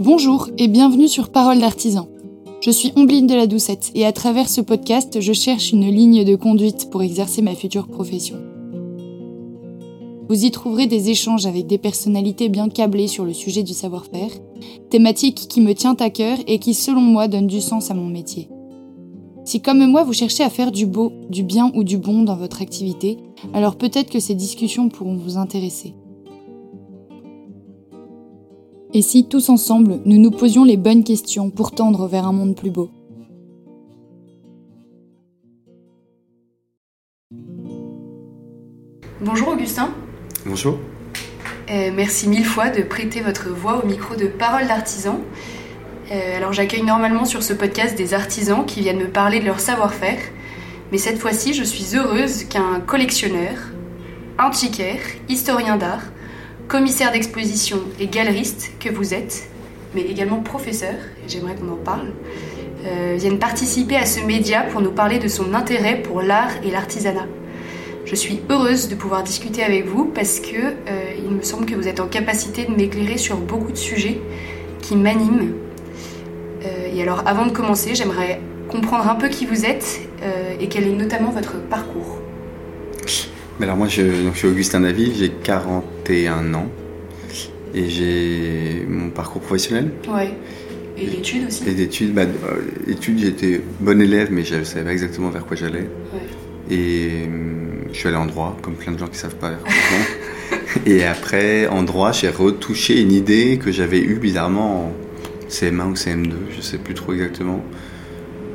Bonjour et bienvenue sur Parole d'artisan. Je suis Ombline de la Doucette et à travers ce podcast, je cherche une ligne de conduite pour exercer ma future profession. Vous y trouverez des échanges avec des personnalités bien câblées sur le sujet du savoir-faire, thématique qui me tient à cœur et qui, selon moi, donne du sens à mon métier. Si comme moi vous cherchez à faire du beau, du bien ou du bon dans votre activité, alors peut-être que ces discussions pourront vous intéresser. Et si tous ensemble nous nous posions les bonnes questions pour tendre vers un monde plus beau? Bonjour Augustin. Bonjour. Euh, merci mille fois de prêter votre voix au micro de Parole d'artisan. Euh, alors j'accueille normalement sur ce podcast des artisans qui viennent me parler de leur savoir-faire, mais cette fois-ci je suis heureuse qu'un collectionneur, antiquaire, historien d'art, commissaire d'exposition et galeriste que vous êtes, mais également professeur, j'aimerais qu'on en parle, euh, vienne participer à ce média pour nous parler de son intérêt pour l'art et l'artisanat. Je suis heureuse de pouvoir discuter avec vous parce que euh, il me semble que vous êtes en capacité de m'éclairer sur beaucoup de sujets qui m'animent. Euh, et alors, avant de commencer, j'aimerais comprendre un peu qui vous êtes euh, et quel est notamment votre parcours. Alors moi, je, donc, je suis Augustin Daville, j'ai 41 ans et j'ai mon parcours professionnel. Ouais. Et l'étude aussi Les études, bah, euh, études, j'étais bon élève, mais je ne savais pas exactement vers quoi j'allais. Ouais. Et hum, je suis allé en droit, comme plein de gens qui savent pas vers quoi ils vont. Et après, en droit, j'ai retouché une idée que j'avais eue bizarrement en CM1 ou CM2, je sais plus trop exactement,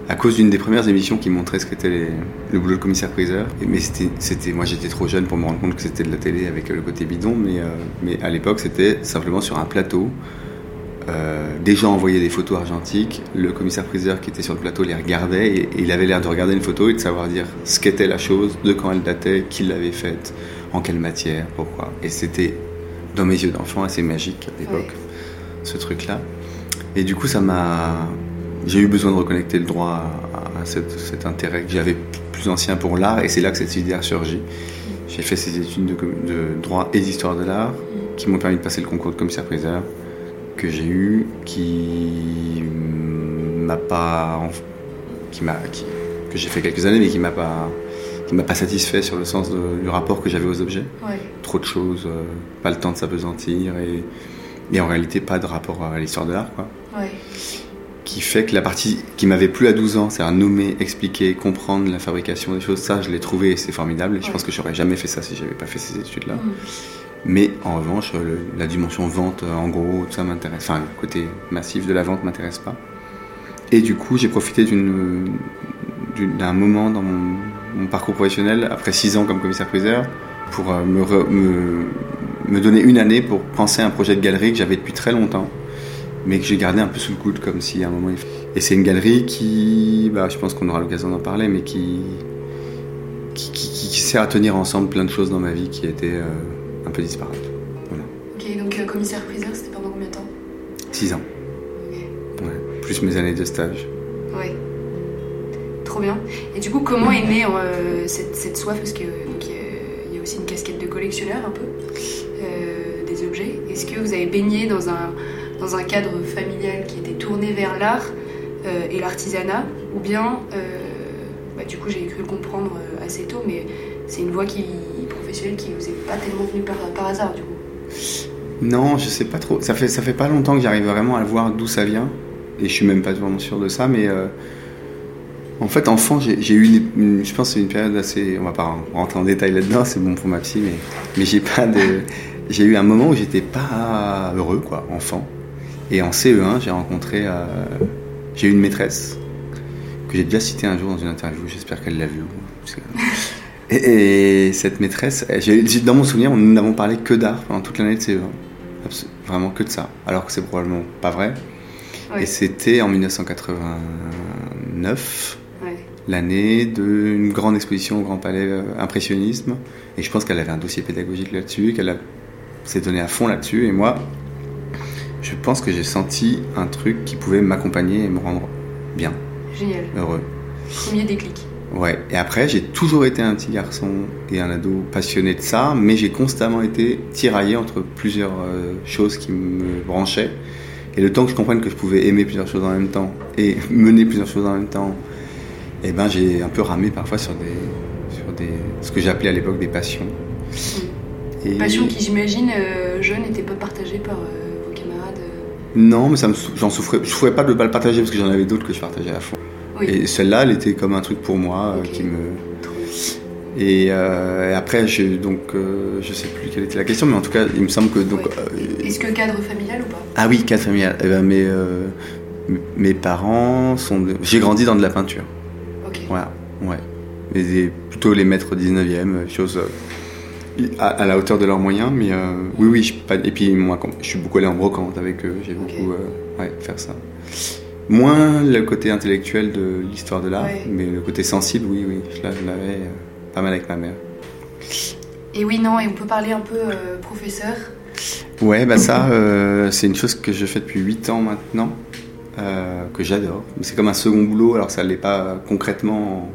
à cause d'une des premières émissions qui montrait ce qu'était les- le boulot de commissaire-priseur. Mais c'était, moi j'étais trop jeune pour me rendre compte que c'était de la télé avec le côté bidon, mais, euh, mais à l'époque c'était simplement sur un plateau. Euh, des gens envoyaient des photos argentiques, le commissaire-priseur qui était sur le plateau les regardait et, et il avait l'air de regarder une photo et de savoir dire ce qu'était la chose, de quand elle datait, qui l'avait faite, en quelle matière, pourquoi. Et c'était, dans mes yeux d'enfant, assez magique à l'époque, ce truc-là. Et du coup, ça m'a. J'ai eu besoin de reconnecter le droit à, à cet, cet intérêt que j'avais plus ancien pour l'art, et c'est là que cette idée a surgi. J'ai fait ces études de, droit et d'histoire de l'art qui m'ont permis de passer le concours de commissaire-priseur que j'ai eu, qui m'a pas. qui m'a. qui- que j'ai fait quelques années, mais qui m'a pas. qui m'a pas satisfait sur le sens de- du rapport que j'avais aux objets Ouais. trop de choses, euh, pas le temps de s'apesantir et, et en réalité pas de rapport à l'histoire de l'art, quoi. Ouais. Qui fait que la partie qui m'avait plu à 12 ans, c'est-à-dire nommer, expliquer, comprendre la fabrication des choses, ça je l'ai trouvé et c'est formidable. Et je pense que j'aurais jamais fait ça si j'avais pas fait ces études-là. Mhm. Mais en revanche, le- la dimension vente, euh, en gros, tout ça m'intéresse. Enfin, le côté massif de la vente m'intéresse pas. Et du coup, j'ai profité d'un moment dans mon, mon parcours professionnel, après six ans comme commissaire-priseur, pour euh, me, re- me, me donner une année pour penser à un projet de galerie que j'avais depuis très longtemps, mais que j'ai gardé un peu sous le coude, comme si à un moment... il- Et c'est une galerie qui, bah, je pense qu'on aura l'occasion d'en parler, mais qui, qui, qui- qui sert à tenir ensemble plein de choses dans ma vie qui étaient euh, un peu disparates. Voilà. Ok, donc euh, commissaire-priseur, c'était pendant combien de temps? Six ans. Ouais. Plus mes années de stage. Ouais. Trop bien. Et du coup, comment est née euh, cette, cette soif? Parce que donc, euh, il y a aussi une casquette de collectionneur un peu des objets. Est-ce que vous avez baigné dans un, dans un cadre familial qui était tourné vers l'art euh, et l'artisanat Ou bien, euh, bah, du coup, j'ai cru le comprendre euh, assez tôt, mais c'est une voie qui, professionnelle qui vous pas tellement venue par, hasard, du coup Non, je sais pas trop. Ça fait, ça fait pas longtemps que j'arrive vraiment à voir d'où ça vient. Et je suis même pas vraiment sûr de ça, mais en fait, enfant, j'ai eu, une, une- je pense, une période assez. On va pas rentrer en détail là-dedans, c'est bon pour ma psy, mais, mais j'ai pas de. J'ai eu un moment où j'étais pas heureux, quoi, enfant. Et en CE1, j'ai rencontré. euh, j'ai eu une maîtresse que j'ai déjà citée un jour dans une interview. J'espère qu'elle l'a vue. Et, et cette maîtresse, dans mon souvenir, nous n'avons parlé que d'art pendant toute l'année de CE1. Abs- Vraiment que de ça. Alors que c'est probablement pas vrai. Et c'était en 1989, Ouais. l'année d'une grande exposition au Grand Palais euh, Impressionnisme. Et je pense qu'elle avait un dossier pédagogique là-dessus, qu'elle s'est donnée à fond là-dessus. Et moi, je pense que j'ai senti un truc qui pouvait m'accompagner et me rendre bien, Génial. heureux. Premier déclic. Ouais, et après, j'ai toujours été un petit garçon et un ado passionné de ça, mais j'ai constamment été tiraillé entre plusieurs euh, choses qui me branchaient. Et le temps que je comprenne que je pouvais aimer plusieurs choses en même temps et mener plusieurs choses en même temps, eh ben, j'ai un peu ramé parfois sur des, sur des, ce que j'appelais à l'époque des passions. Et... Passions qui, j'imagine, euh, jeune, n'étaient pas partagées par euh, Non, mais ça me, j'en souffrais, je souffrais pas de ne pas le partager parce que j'en avais d'autres que je partageais à fond. Et celle-là, elle était comme un truc pour moi euh, qui me. Et, euh, après, je, donc, euh, je sais plus quelle était la question, mais en tout cas, il me semble que donc. Est-ce que cadre familial ou pas? Ah oui, cadre familial. Eh ben, mes, mes parents sont. J'ai grandi dans de la peinture. Ok. Voilà, ouais. Mais plutôt les maîtres 19e, chose à, la hauteur de leurs moyens, mais oui, oui. Je, et puis moi, je suis beaucoup allé en brocante avec eux. J'ai beaucoup, ouais, faire ça. Moins le côté intellectuel de l'histoire de l'art, mais le côté sensible, oui, oui, je l'avais euh, pas mal avec ma mère. Et oui, non, et on peut parler un peu euh, professeur? Ouais, bah ça, euh, c'est une chose que je fais depuis 8 ans maintenant, que j'adore. C'est comme un second boulot, alors ça ne l'est pas concrètement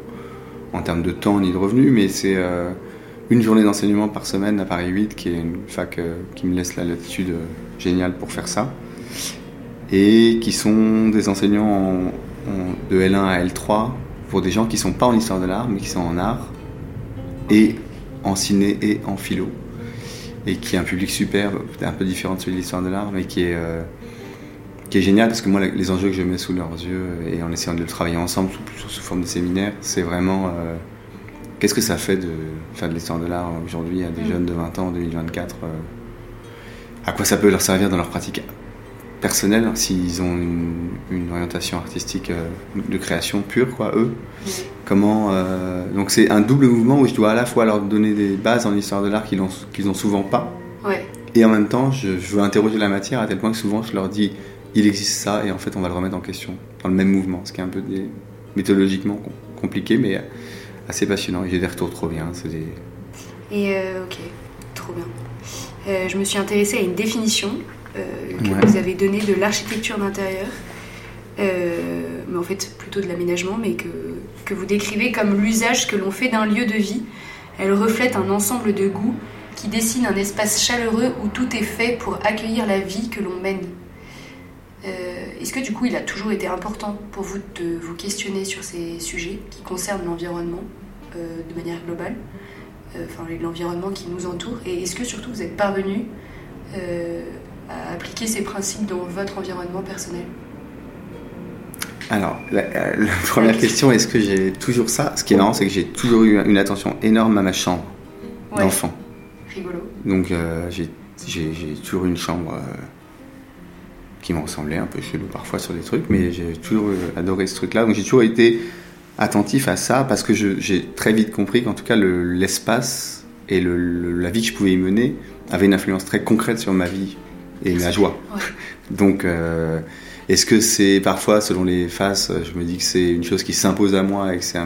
en, termes de temps ni de revenus, mais c'est une journée d'enseignement par semaine à Paris 8, qui est une fac qui me laisse la latitude géniale pour faire ça. Et qui sont des enseignants de L1 à L3 pour des gens qui ne sont pas en histoire de l'art mais qui sont en art et en ciné et en philo. Et qui est un public superbe, un peu différent de celui de l'histoire de l'art mais qui est, euh, génial parce que moi les enjeux que je mets sous leurs yeux et en essayant de le travailler ensemble sous, sous forme de séminaire c'est vraiment euh, qu'est-ce que ça fait de faire de l'histoire de l'art aujourd'hui à des mm. jeunes de 20 ans en 2024 euh, à quoi ça peut leur servir dans leur pratique personnel, s'ils ont une, orientation artistique euh, de création pure, quoi, eux? Comment euh, donc c'est un double mouvement où je dois à la fois leur donner des bases en histoire de l'art qu'ils ont, qu'ils ont souvent pas, et en même temps je, veux interroger la matière à tel point que souvent je leur dis il existe ça et en fait on va le remettre en question dans le même mouvement, ce qui est un peu des, méthodologiquement compliqué mais assez passionnant. J'ai des retours trop bien. C'est des... Et euh, ok, trop bien. je me suis intéressée à une définition euh, que vous avez donné de l'architecture d'intérieur, euh, mais en fait plutôt de l'aménagement, mais que, que vous décrivez comme l'usage que l'on fait d'un lieu de vie. Elle reflète un ensemble de goûts qui dessine un espace chaleureux où tout est fait pour accueillir la vie que l'on mène. Euh, est-ce que du coup il a toujours été important pour vous de vous questionner sur ces sujets qui concernent l'environnement de manière globale, enfin l'environnement qui nous entoure, et est-ce que surtout vous êtes parvenu à appliquer ces principes dans votre environnement personnel? Alors, la, première question, est-ce que j'ai toujours ça? Ce qui est marrant, c'est que j'ai toujours eu une attention énorme à ma chambre d'enfant. Rigolo. Donc, euh, j'ai toujours eu une chambre euh, qui me ressemblait un peu chelou parfois sur des trucs, mais j'ai toujours adoré ce truc-là. Donc, j'ai toujours été attentif à ça parce que j'ai très vite compris qu'en tout cas, l'espace et la vie que je pouvais y mener avait une influence très concrète sur ma vie et ma joie. Donc, euh, est-ce que c'est parfois, selon les phases, je me dis que c'est une chose qui s'impose à moi et que c'est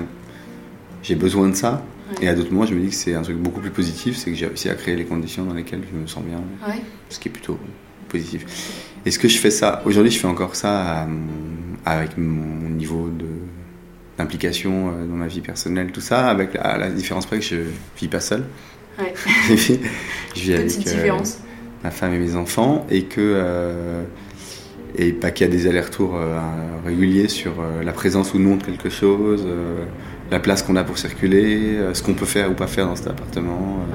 j'ai besoin de ça? Et à d'autres moments, je me dis que c'est un truc beaucoup plus positif, c'est que j'ai réussi à créer les conditions dans lesquelles je me sens bien. Ce qui est plutôt positif. Est-ce que je fais ça? Aujourd'hui, je fais encore ça avec mon niveau de d'implication euh, dans ma vie personnelle, tout ça, avec la, la différence près que je vis pas seul. Ouais. je vis Petite avec, euh, ma femme et mes enfants, et que euh, et pas qu'il y a des allers-retours euh, réguliers sur euh, la présence ou non de quelque chose, la place qu'on a pour circuler, ce qu'on peut faire ou pas faire dans cet appartement,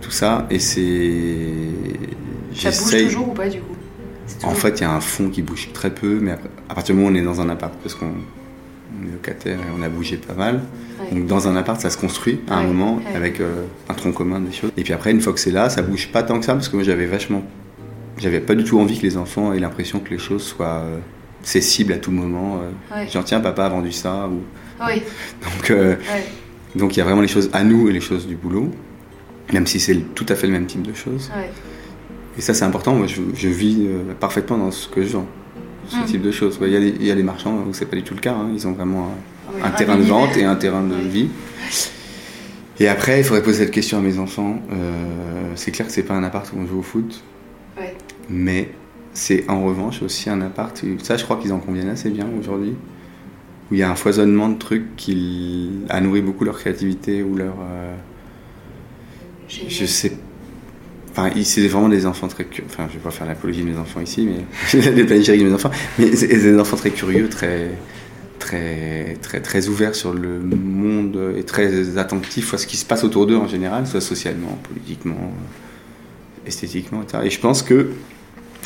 tout ça. Et c'est. Ça bouge toujours ou pas du coup? En fait, il y a un fond qui bouge très peu, mais à partir du moment où on est dans un appart, parce qu'on est locataire et on a bougé pas mal, donc dans un appart, ça se construit à un moment avec euh, un tronc commun des choses. Et puis après, une fois que c'est là, ça bouge pas tant que ça parce que moi j'avais vachement, j'avais pas du tout envie que les enfants aient l'impression que les choses soient euh, cessibles à tout moment. Euh. Genre tiens, papa a vendu ça ou. Oui. Donc donc il y a vraiment les choses à nous et les choses du boulot, même si c'est tout à fait le même type de choses. Et ça c'est important. Moi je, vis parfaitement dans ce que je vends ce hum. type de choses. Il y, a les, il y, a les marchands où c'est pas du tout le cas. Hein. Ils ont vraiment un terrain de vente et un terrain de vie. Et après, il faudrait poser cette question à mes enfants. Euh, c'est clair que c'est pas un appart où on joue au foot, mais c'est en revanche aussi un appart. Ça, je crois qu'ils en conviennent assez bien aujourd'hui. où il y a un foisonnement de trucs qui a nourri beaucoup leur créativité ou leur. je sais Enfin, c'est vraiment des enfants très curieux. Enfin, je vais pas faire l'apologie de mes enfants ici, mais des panégyriques de mes enfants. Mais c'est des enfants très curieux, très, très, très, très ouverts sur le monde et très attentifs à ce qui se passe autour d'eux en général, soit socialement, politiquement, esthétiquement, etc. Et je pense que,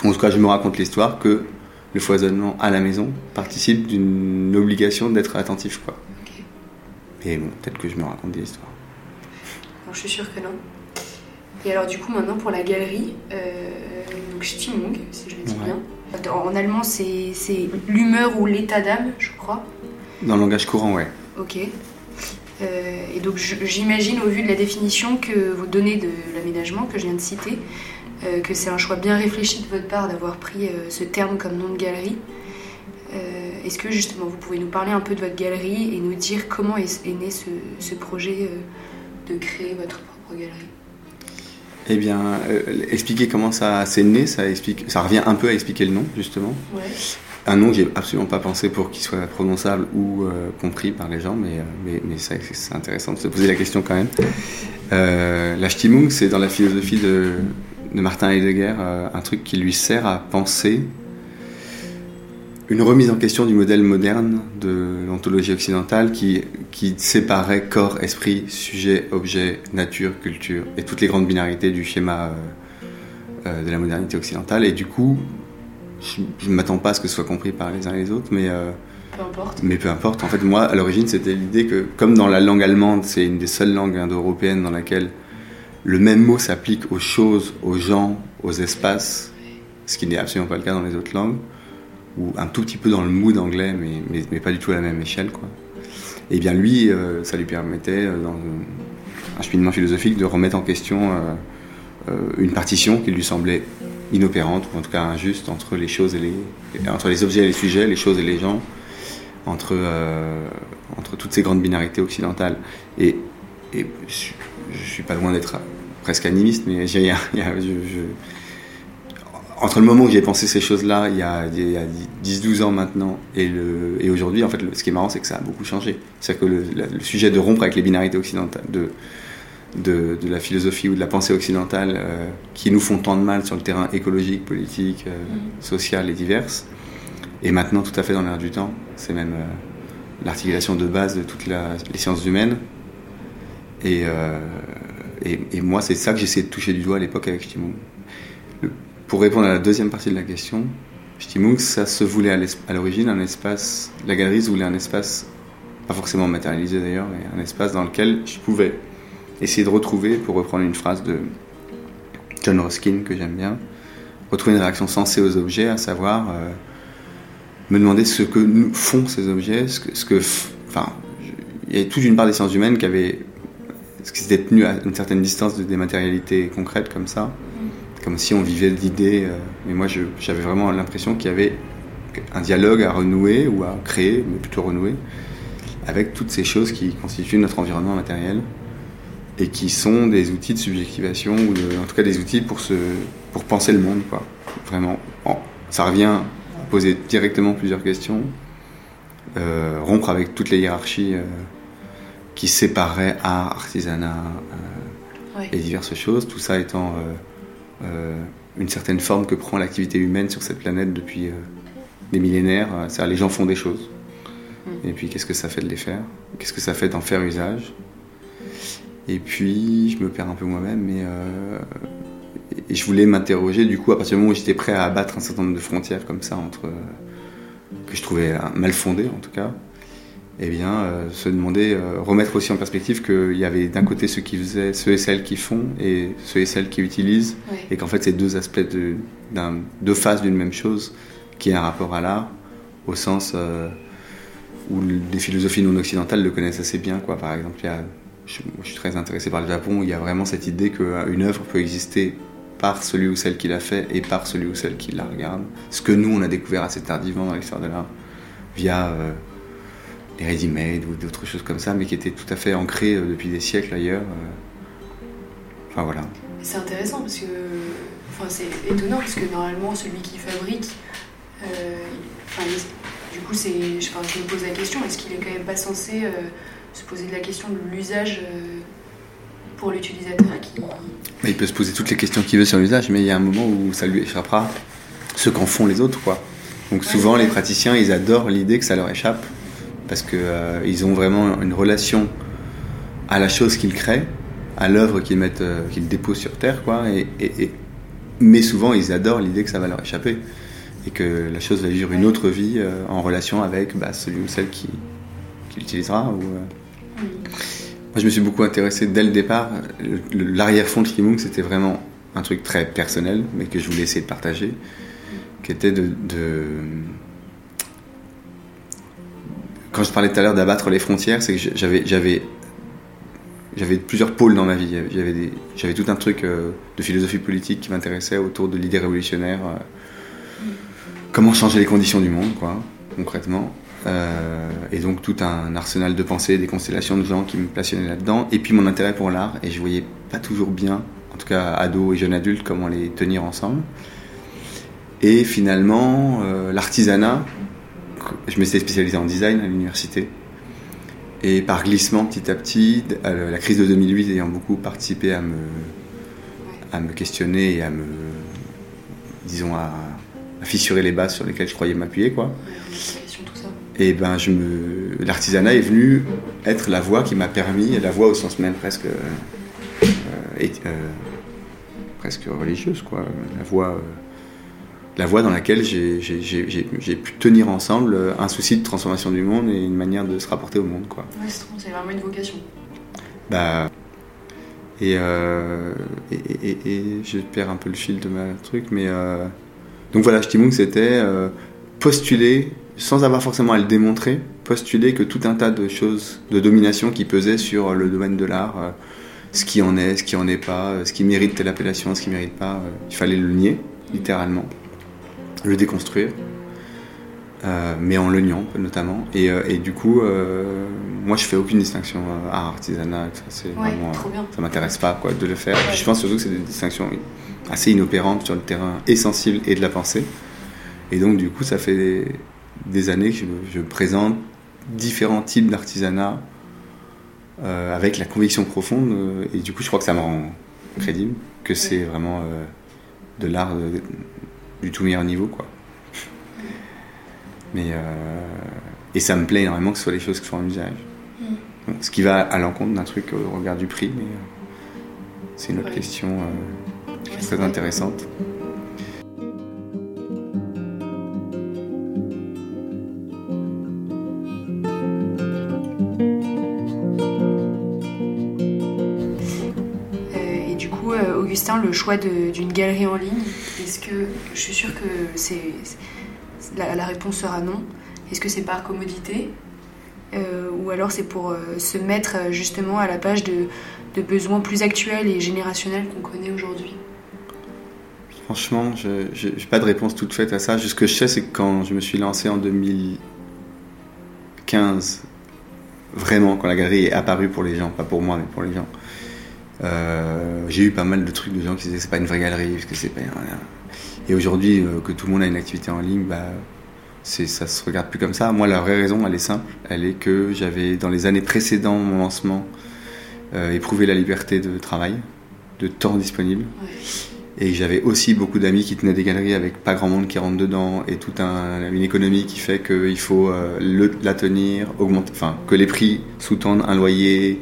en tout cas, je me raconte l'histoire que le foisonnement à la maison participe d'une obligation d'être attentif, quoi. Et bon, peut-être que je me raconte des histoires. je suis sûre que non. Et alors du coup maintenant pour la galerie, euh, donc Stimmung, si je le dis bien. En allemand c'est l'humeur ou l'état d'âme, je crois. Dans le langage courant, ouais. Ok. Euh, et donc j'imagine au vu de la définition que vous donnez de l'aménagement que je viens de citer, euh, que c'est un choix bien réfléchi de votre part d'avoir pris ce terme comme nom de galerie. Est-ce que justement vous pouvez nous parler un peu de votre galerie et nous dire comment est, né ce, ce projet de créer votre propre galerie? Eh bien, euh, expliquer comment ça s'est né, ça, explique, ça revient un peu à expliquer le nom, justement. Un nom que j'ai absolument pas pensé pour qu'il soit prononçable ou euh, compris par les gens, mais, euh, mais, mais c'est intéressant de se poser la question quand même. la Stimmung, c'est dans la philosophie de, de Martin Heidegger un truc qui lui sert à penser une remise en question du modèle moderne de l'ontologie occidentale qui, qui séparait corps, esprit, sujet, objet, nature, culture et toutes les grandes binarités du schéma euh, euh, de la modernité occidentale. Et du coup, je ne m'attends pas à ce que ce soit compris par les uns et les autres, mais, euh, peu importe. mais peu importe. En fait, moi, à l'origine, c'était l'idée que, comme dans la langue allemande, c'est une des seules langues indo-européennes dans laquelle le même mot s'applique aux choses, aux gens, aux espaces, ce qui n'est absolument pas le cas dans les autres langues ou un tout petit peu dans le mood anglais, mais, mais, pas du tout à la même échelle. Quoi. Et bien lui, euh, ça lui permettait, euh, dans un cheminement philosophique, de remettre en question euh, une partition qui lui semblait inopérante, ou en tout cas injuste, entre les choses et les, entre les objets et les sujets, les choses et les gens, entre, entre toutes ces grandes binarités occidentales. Et, je, ne suis pas loin d'être presque animiste, mais j'ai, je entre le moment où j'ai pensé ces choses-là, il y a, 10-12 ans maintenant, et, et aujourd'hui, en fait, ce qui est marrant, c'est que ça a beaucoup changé. C'est-à-dire que le, sujet de rompre avec les binarités occidentales, de, de, la philosophie ou de la pensée occidentale, euh, qui nous font tant de mal sur le terrain écologique, politique, euh, mm. social et divers, est maintenant tout à fait dans l'air du temps. C'est même euh, l'articulation de base de toutes les sciences humaines. Et, et, moi, c'est ça que j'essayais de toucher du doigt à l'époque avec Stimou. Pour répondre à la deuxième partie de la question, Stimmung, ça se voulait à l'origine un espace, la galerie se voulait un espace, pas forcément matérialisé d'ailleurs, mais un espace dans lequel je pouvais essayer de retrouver, pour reprendre une phrase de John Ruskin que j'aime bien, retrouver une réaction sensée aux objets, à savoir euh, me demander ce que nous font ces objets, ce que, enfin, il y a toute une part des sciences humaines qui avait, ce qui s'était tenu à une certaine distance de des matérialités concrètes comme ça comme si on vivait l'idée. Euh, mais moi, j'avais vraiment l'impression qu'il y avait un dialogue à renouer ou à créer, mais plutôt renouer, avec toutes ces choses qui constituent notre environnement matériel et qui sont des outils de subjectivation ou en tout cas des outils pour, se, pour penser le monde. Quoi. Vraiment, ça revient à poser directement plusieurs questions, euh, rompre avec toutes les hiérarchies euh, qui séparaient art, artisanat et diverses choses, tout ça étant euh, une certaine forme que prend l'activité humaine sur cette planète depuis euh, des millénaires. Euh, cest les gens font des choses. Mm. Et puis, qu'est-ce que ça fait de les faire? Qu'est-ce que ça fait d'en faire usage? Et puis, je me perds un peu moi-même, mais et je voulais m'interroger du coup à partir du moment où j'étais prêt à abattre un certain nombre de frontières comme ça entre que je trouvais mal fondées en tout cas eh bien, euh, se demander, euh, remettre aussi en perspective qu'il y avait d'un côté ceux qui faisaient, ceux et celles qui font, et ceux et celles qui utilisent, et qu'en fait c'est deux aspects, de, deux faces d'une même chose, qui a un rapport à l'art, au sens euh, où les philosophies non occidentales le connaissent assez bien. Quoi. Par exemple, il y a, je, suis très intéressé par le Japon, il y a vraiment cette idée qu'une œuvre peut exister par celui ou celle qui l'a fait et par celui ou celle qui la regarde. Ce que nous, on a découvert assez tardivement dans l'histoire de l'art, via les ready-made ou d'autres choses comme ça, mais qui étaient tout à fait ancrées euh, depuis des siècles ailleurs. Euh. Enfin voilà. C'est intéressant parce que, enfin c'est étonnant parce que normalement celui qui fabrique, euh, du coup, c'est, je, enfin, je me pose la question est-ce qu'il est quand même pas censé se poser de la question de l'usage pour l'utilisateur qui... Il peut se poser toutes les questions qu'il veut sur l'usage, mais il y a un moment où ça lui échappera ce qu'en font les autres. Quoi. Donc souvent, les praticiens, ils adorent l'idée que ça leur échappe, parce qu'ils euh, ont vraiment une relation à la chose qu'ils créent, à l'œuvre qu'ils mettent, euh, qu'ils déposent sur Terre. Quoi, et, mais souvent, ils adorent l'idée que ça va leur échapper, et que la chose va vivre une autre vie euh, en relation avec bah, celui ou celle qui, qui l'utilisera. Moi, je me suis beaucoup intéressé dès le départ. L'arrière-fond de Kimung, c'était vraiment un truc très personnel, mais que je voulais essayer de partager, qui était de. Quand je parlais tout à l'heure d'abattre les frontières, c'est que j'avais, plusieurs pôles dans ma vie. J'avais, tout un truc euh, de philosophie politique qui m'intéressait autour de l'idée révolutionnaire. Euh, comment changer les conditions du monde, quoi, concrètement. Euh, et donc tout un arsenal de pensées, des constellations de gens qui me passionnaient là-dedans. Et puis mon intérêt pour l'art. Et je voyais pas toujours bien, en tout cas ado et jeune adulte, comment les tenir ensemble. Et finalement, l'artisanat, je m'étais spécialisé en design à l'université. Et par glissement, petit à petit, la crise de 2008 ayant beaucoup participé à me, à me questionner et à me, disons, à, fissurer les bases sur lesquelles je croyais m'appuyer, quoi et ben je me l'artisanat est venu être la voie qui m'a permis la voie au sens même presque euh, euh, presque religieuse quoi la euh, la voie dans laquelle j'ai pu tenir ensemble un souci de transformation du monde et une manière de se rapporter au monde quoi. Ouais, c'est vraiment une vocation. Bah et, et, et, je perds un peu le fil de ma truc mais donc voilà Stimung c'était postuler sans avoir forcément à le démontrer, postuler que tout un tas de choses de domination qui pesaient sur le domaine de l'art, euh, ce qui en est, ce qui en est pas, euh, ce qui mérite telle appellation, ce qui mérite pas, euh, il fallait le nier, littéralement, le déconstruire, mais en le niant notamment. Et, du coup, moi je fais aucune distinction art, artisanat, ça, c'est ça m'intéresse pas quoi, de le faire. Je pense surtout que c'est des distinctions assez inopérantes sur le terrain essentiel et de la pensée. Et donc du coup, ça fait des années que je, présente différents types d'artisanat euh, avec la conviction profonde. Euh, et du coup, je crois que ça me rend crédible, que c'est vraiment euh, de l'art du tout meilleur niveau. Quoi. Mais, et ça me plaît énormément que ce soit les choses qui font un usage. Mm. ce qui va à l'encontre d'un truc au regard du prix, mais c'est une autre question très intéressante. Le choix d'une galerie en ligne, est-ce que je suis sûre que c'est la, réponse sera non. Est-ce que c'est par commodité euh, ou alors c'est pour euh, se mettre euh, justement à la page de, besoins plus actuels et générationnels qu'on connaît aujourd'hui? Franchement, je n'ai pas de réponse toute faite à ça. Ce que je sais, c'est que quand je me suis lancé en 2015, vraiment, quand la galerie est apparue pour les gens, pas pour moi, mais pour les gens, euh, j'ai eu pas mal de trucs de gens qui disaient que c'est pas une vraie galerie, parce que c'est pas. Et aujourd'hui, euh, que tout le monde a une activité en ligne, bah, c'est, ça se regarde plus comme ça. Moi, la vraie raison, elle est simple. Elle est que j'avais, dans les années précédant mon lancement, euh, éprouvé la liberté de travail, de temps disponible. Et j'avais aussi beaucoup d'amis qui tenaient des galeries avec pas grand monde qui rentre dedans et toute un, une économie qui fait qu'il faut la tenir, augmenter, enfin, que les prix sous-tendent un loyer,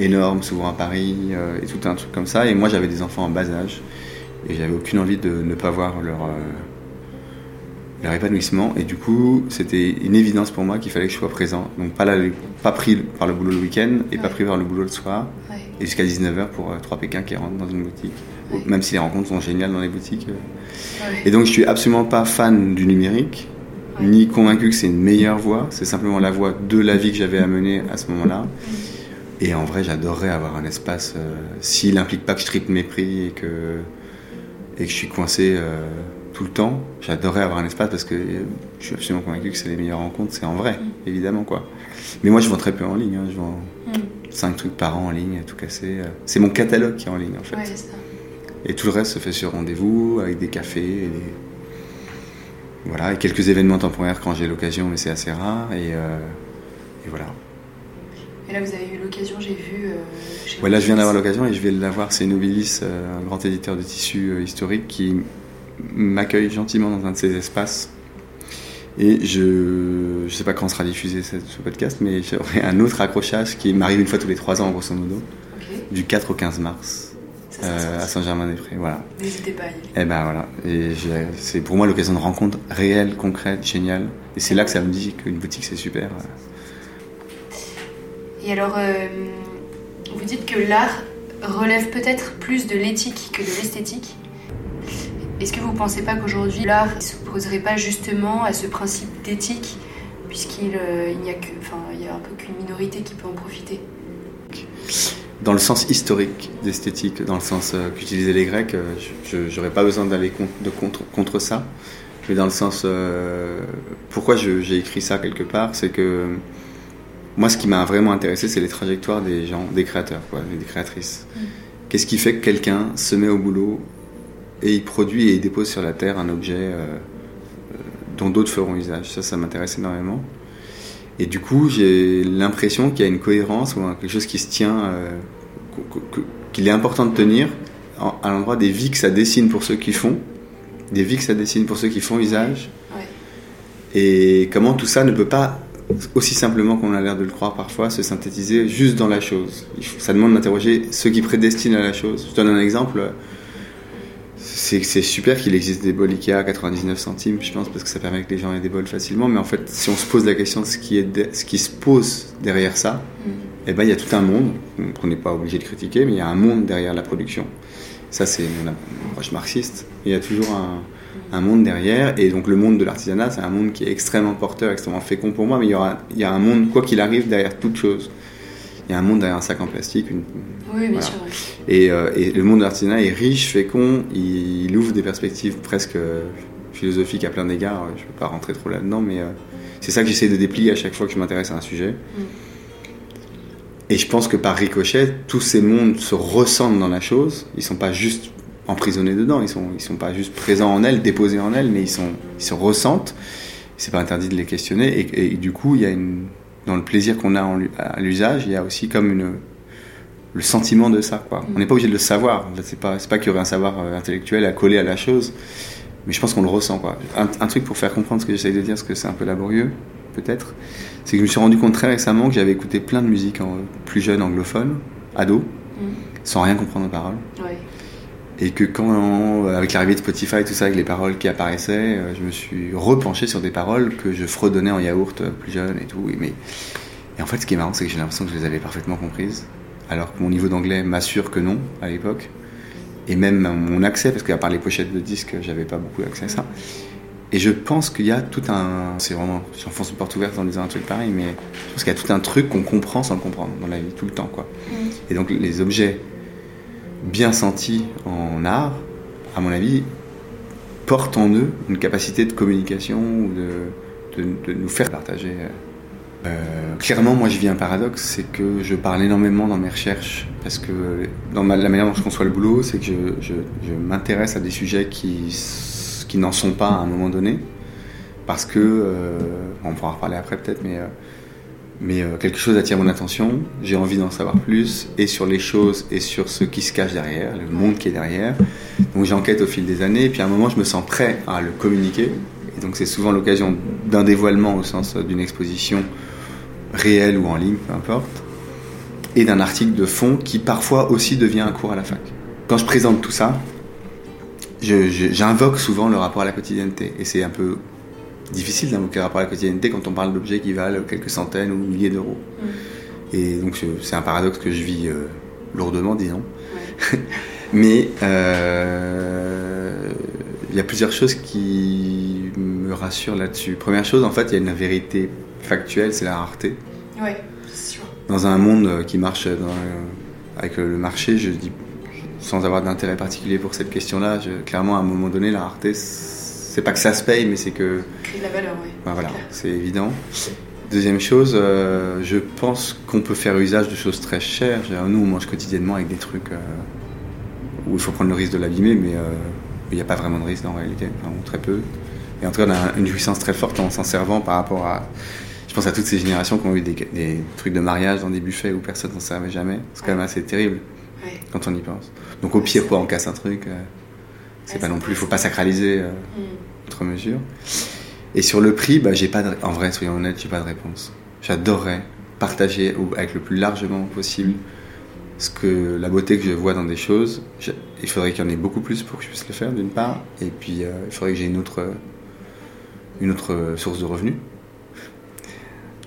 énorme, souvent à Paris, euh, et tout un truc comme ça. Et moi, j'avais des enfants en bas âge, et j'avais aucune envie de ne pas voir leur, euh, leur épanouissement. Et du coup, c'était une évidence pour moi qu'il fallait que je sois présent. Donc, pas, pas pris par le boulot le week-end, et pas pris par le boulot le soir, et jusqu'à 19h pour euh, trois Pékins qui rentrent dans une boutique. Même si les rencontres sont géniales dans les boutiques. Et donc, je suis absolument pas fan du numérique ni convaincu que c'est une meilleure voie, c'est simplement la voie de la vie que j'avais à mener à ce moment-là. Et en vrai, j'adorerais avoir un espace, euh, s'il n'implique pas que je triple mes prix et que, et que je suis coincé euh, tout le temps, j'adorerais avoir un espace parce que je suis absolument convaincu que c'est les meilleures rencontres, c'est en vrai, mm. évidemment. quoi. Mais moi, je vends très peu en ligne, hein, je vends 5 mm. trucs par an en ligne, à tout casser. Euh. C'est mon catalogue qui est en ligne, en fait. Ouais, ça. Et tout le reste se fait sur rendez-vous, avec des cafés et des voilà, et quelques événements temporaires quand j'ai l'occasion, mais c'est assez rare. Et, euh, et, voilà. Et là, vous avez eu l'occasion, j'ai vu. Euh, ouais, là, je viens d'avoir l'occasion et je vais l'avoir. C'est Nobilis, euh, un grand éditeur de tissus euh, historiques, qui m'accueille gentiment dans un de ses espaces. Et je ne sais pas quand sera diffusé ce, podcast, mais j'aurai un autre accrochage qui m'arrive une fois tous les trois ans, grosso modo, du 4 au 15 mars. Euh, à Saint-Germain-des-Prés. Voilà. N'hésitez pas à y aller. Et eh ben voilà. Et c'est pour moi l'occasion de rencontre réelle, concrète, géniale. Et c'est là que ça me dit qu'une boutique c'est super. Et alors, euh, vous dites que l'art relève peut-être plus de l'éthique que de l'esthétique. Est-ce que vous ne pensez pas qu'aujourd'hui l'art ne s'opposerait pas justement à ce principe d'éthique, puisqu'il euh, n'y a, que, il y a un peu qu'une minorité qui peut en profiter? Dans le sens historique d'esthétique, dans le sens euh, qu'utilisaient les Grecs, euh, je n'aurais pas besoin d'aller contre, ça. Mais dans le sens. Pourquoi j'ai écrit ça quelque part C'est que moi, ce qui m'a vraiment intéressé, c'est les trajectoires des gens, des créateurs, quoi, des créatrices. Mm. Qu'est-ce qui fait que quelqu'un se met au boulot et il produit et il dépose sur la terre un objet dont d'autres feront usage? Ça, ça m'intéresse énormément. Et du coup, j'ai l'impression qu'il y a une cohérence ou quelque chose qui se tient, euh, qu'il est important de tenir à l'endroit des vies que ça dessine pour ceux qui font, des vies que ça dessine pour ceux qui font usage. Et comment tout ça ne peut pas, aussi simplement qu'on a l'air de le croire parfois, se synthétiser juste dans la chose. Ça demande d'interroger ceux qui prédestinent à la chose. Je donne un exemple c'est super qu'il existe des bols Ikea à 99 centimes, je pense, parce que ça permet que les gens aient des bols facilement. Mais en fait, si on se pose la question de ce qui, est ce qui se pose derrière ça, mm. eh ben, il y a tout un monde qu'on n'est pas obligé de critiquer, mais il y a un monde derrière la production. Ça, c'est mon approche marxiste. Il y a toujours un, un, monde derrière. Et donc, le monde de l'artisanat, c'est un monde qui est extrêmement porteur, extrêmement fécond pour moi. Mais il y, aura, il y a un monde, quoi qu'il arrive, derrière toute chose. Il y a un monde derrière un sac en plastique, une, oui, bien sûr. Euh, et, le monde de l'artisanat est riche, fécond, il, ouvre des perspectives presque philosophiques à plein d'égards. Je ne peux pas rentrer trop là-dedans, mais euh, c'est ça que j'essaie de déplier à chaque fois que je m'intéresse à un sujet. Mm. Et je pense que par ricochet, tous ces mondes se ressentent dans la chose. Ils ne sont pas juste emprisonnés dedans, ils ne sont, ils sont pas juste présents en elle, déposés en elle, mais ils, sont, ils se ressentent. C'est pas interdit de les questionner. Et, et, du coup, il y a une, dans le plaisir qu'on a à l'usage, il y a aussi comme une, le sentiment de ça. Quoi. On n'est pas obligé de le savoir. C'est pas, pas qu'il y aurait un savoir euh, intellectuel à coller à la chose, mais je pense qu'on le ressent. Quoi. Un, truc pour faire comprendre ce que j'essaye de dire, parce que c'est un peu laborieux, peut-être, c'est que je me suis rendu compte très récemment que j'avais écouté plein de musique en, plus jeune, anglophone, ado, mm. sans rien comprendre aux paroles. Et que quand, avec l'arrivée de Spotify, tout ça, avec les paroles qui apparaissaient, euh, je me suis repenché sur des paroles que je fredonnais en yaourt euh, plus jeune et tout. Mais... Et en fait, ce qui est marrant, c'est que j'ai l'impression que je les avais parfaitement comprises alors que mon niveau d'anglais m'assure que non à l'époque. Et même mon accès, parce qu'à part les pochettes de disques, j'avais pas beaucoup d'accès à ça. Et je pense qu'il y a tout un. C'est vraiment. J'enfonce une porte ouverte en disant un truc pareil, mais je pense qu'il y a tout un truc qu'on comprend sans le comprendre dans la vie, tout le temps, quoi. Mm. Et donc, les objets bien sentis en art, à mon avis, portent en eux une capacité de communication ou de, nous faire partager euh, euh, clairement, moi, je vis un paradoxe, c'est que je parle énormément dans mes recherches, parce que dans la manière dont je conçois le boulot, c'est que je, m'intéresse à des sujets qui, qui n'en sont pas à un moment donné, parce que, euh, on pourra en reparler après peut-être, mais, mais quelque chose attire mon attention, j'ai envie d'en savoir plus, et sur les choses, et sur ce qui se cache derrière, le monde qui est derrière. Donc j'enquête au fil des années, et puis à un moment, je me sens prêt à le communiquer, et donc c'est souvent l'occasion d'un dévoilement au sens d'une exposition réel ou en ligne, peu importe, et d'un article de fond qui parfois aussi devient un cours à la fac. Quand je présente tout ça, j'invoque souvent le rapport à la quotidienneté. Et c'est un peu difficile d'invoquer le rapport à la quotidienneté quand on parle d'objets qui valent quelques centaines ou milliers d'euros. Mm. Et donc c'est un paradoxe que je vis euh, lourdement, disons. Mais euh, il y a plusieurs choses qui me rassurent là-dessus. Première chose, en fait, il y a une vérité factuel, c'est la rareté. C'est sûr. Dans un monde qui marche avec le marché, je dis sans avoir d'intérêt particulier pour cette question-là, clairement à un moment donné, la rareté, c'est pas que ça se paye, mais c'est que. Crée la valeur, oui. voilà, c'est évident. Deuxième chose, euh, je pense qu'on peut faire usage de choses très chères. Nous, on mange quotidiennement avec des trucs euh, où il faut prendre le risque de l'abîmer, mais euh, il n'y a pas vraiment de risque en réalité, très peu. Et en tout cas, on a une jouissance très forte en s'en servant par rapport à. Je pense à toutes ces générations qui ont eu des, des trucs de mariage dans des buffets où personne s'en servait jamais. C'est quand même assez terrible Ouais. quand on y pense. Donc au pire, quoi, on casse un truc. Euh, c'est pas non plus, il faut pas sacraliser euh, outre mesure. Et sur le prix, bah, j'ai pas en vrai, soyons honnêtes, j'ai pas de réponse. J'adorerais partager avec le plus largement possible ce que la beauté que je vois dans des choses. Il faudrait qu'il y en ait beaucoup plus pour que je puisse le faire, d'une part. Et puis, euh, il faudrait que j'ai une autre, une autre source de revenus.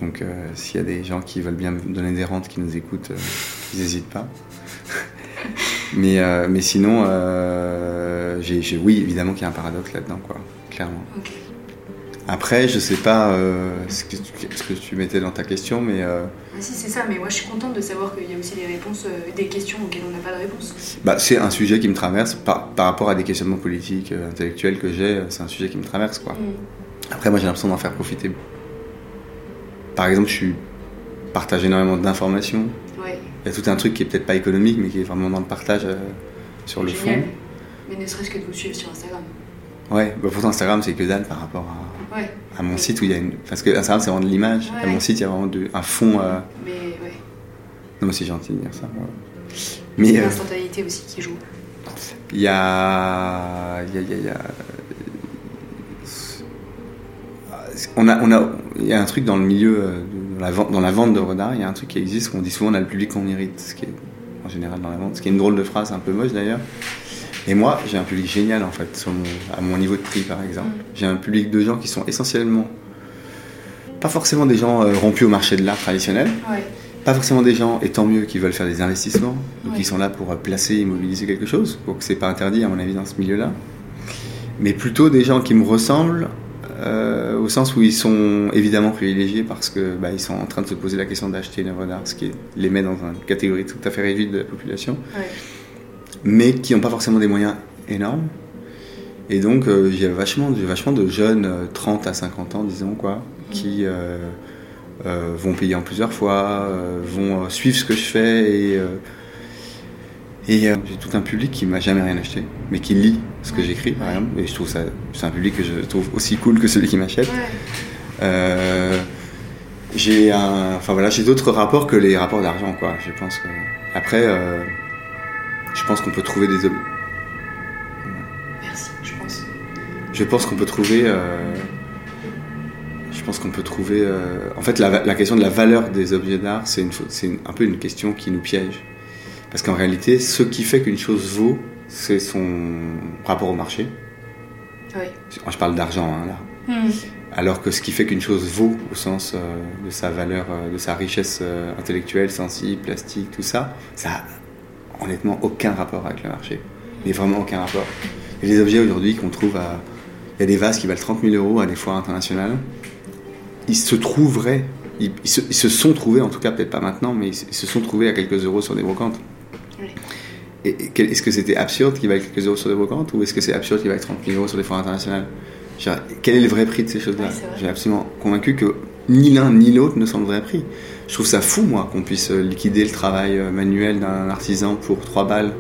Donc, euh, s'il y a des gens qui veulent bien me donner des rentes, qui nous écoutent, euh, ils n'hésitent pas. Mais, euh, mais sinon, euh, oui, évidemment qu'il y a un paradoxe là-dedans, quoi, clairement. Après, je sais pas euh, ce, que tu, ce que tu mettais dans ta question, mais euh, Ah, si, c'est ça, mais moi je suis contente de savoir qu'il y a aussi des réponses, euh, des questions auxquelles on n'a pas de réponse. bah, c'est un sujet qui me traverse par, par rapport à des questionnements politiques, intellectuels que j'ai. C'est un sujet qui me traverse, quoi. Mm. Après, moi, j'ai l'impression d'en faire profiter. Par exemple, je suis partage énormément d'informations. Il y a tout un truc qui est peut-être pas économique, mais qui est vraiment dans le partage euh, sur le Génial. fond. Mais ne serait-ce que de vous suivre sur Instagram. Ouais, bah, pourtant Instagram, c'est que dalle par rapport à, Ouais. à mon site où il y a une. Parce que Instagram, c'est vraiment de l'image. Ouais. À mon site, il y a vraiment de- un fond. euh, Mais ouais. Non, mais c'est gentil de dire ça. Mais. C'est euh, l'instantanéité aussi qui joue. Il y a, il y a, il y a- il y a- on a, on a, il y a un truc dans le milieu, de la vente, dans la vente d'œuvres d'art, il y a un truc qui existe où on dit souvent on a le public qu'on mérite, ce qui est en général dans la vente, ce qui est une drôle de phrase, un peu moche d'ailleurs. Et moi, j'ai un public génial en fait, sur mon- à mon niveau de prix par exemple. Mm. J'ai un public de gens qui sont essentiellement, pas forcément des gens euh, rompus au marché de l'art traditionnel, Ouais. pas forcément des gens, et tant mieux, qui veulent faire des investissements, Ouais. qui sont là pour euh, placer, immobiliser quelque chose, donc c'est pas interdit à mon avis dans ce milieu-là, mais plutôt des gens qui me ressemblent, euh, au sens où ils sont évidemment privilégiés parce que bah, ils sont en train de se poser la question d'acheter une œuvre d'art, ce qui les met dans une catégorie tout à fait réduite de la population, Ouais. mais qui n'ont pas forcément des moyens énormes. Et donc, euh, j'ai vachement, vachement de jeunes, euh, 30 à 50 ans, disons, quoi, qui euh, euh, vont payer en plusieurs fois, euh, vont euh, suivre ce que je fais. Et, euh, et euh, j'ai tout un public qui m'a jamais rien acheté, mais qui lit ce que j'écris, par exemple. Et je trouve ça, c'est un public que je trouve aussi cool que celui qui m'achète. Ouais. Euh, j'ai un, enfin voilà, j'ai d'autres rapports que les rapports d'argent, quoi. Je pense que après, euh, je pense qu'on peut trouver des ob- Merci, je pense. Je pense qu'on peut trouver. je pense qu'on peut trouver. en fait, la, la question de la valeur des objets d'art, c'est un peu une question qui nous piège. Parce qu'en réalité, ce qui fait qu'une chose vaut, c'est son rapport au marché. Moi, je parle d'argent, hein, là. Mm. Alors que ce qui fait qu'une chose vaut, au sens euh, de sa valeur, euh, de sa richesse euh, intellectuelle, sensible, plastique, tout ça, ça a honnêtement aucun rapport avec le marché. Mais vraiment aucun rapport. Et les objets aujourd'hui qu'on trouve à. Il y a des vases qui valent 30 000 euros à des foires internationales. Ils se trouveraient, ils, ils se, ils se sont trouvés, en tout cas peut-être pas maintenant, mais ils, se- ils se sont trouvés à quelques euros sur des brocantes. Oui. Et, et quel- est-ce que c'était absurde qu'il vaille quelques euros sur des brocantes ou est-ce que c'est absurde qu'il vaille 30 000 euros sur des foires internationales? Quel est le vrai prix de ces choses-là? Ouais. J'ai absolument convaincu que ni l'un ni l'autre ne sont le vrai prix. Je trouve ça fou, moi, qu'on puisse euh, liquider le travail euh, manuel d'un artisan pour 3 balles.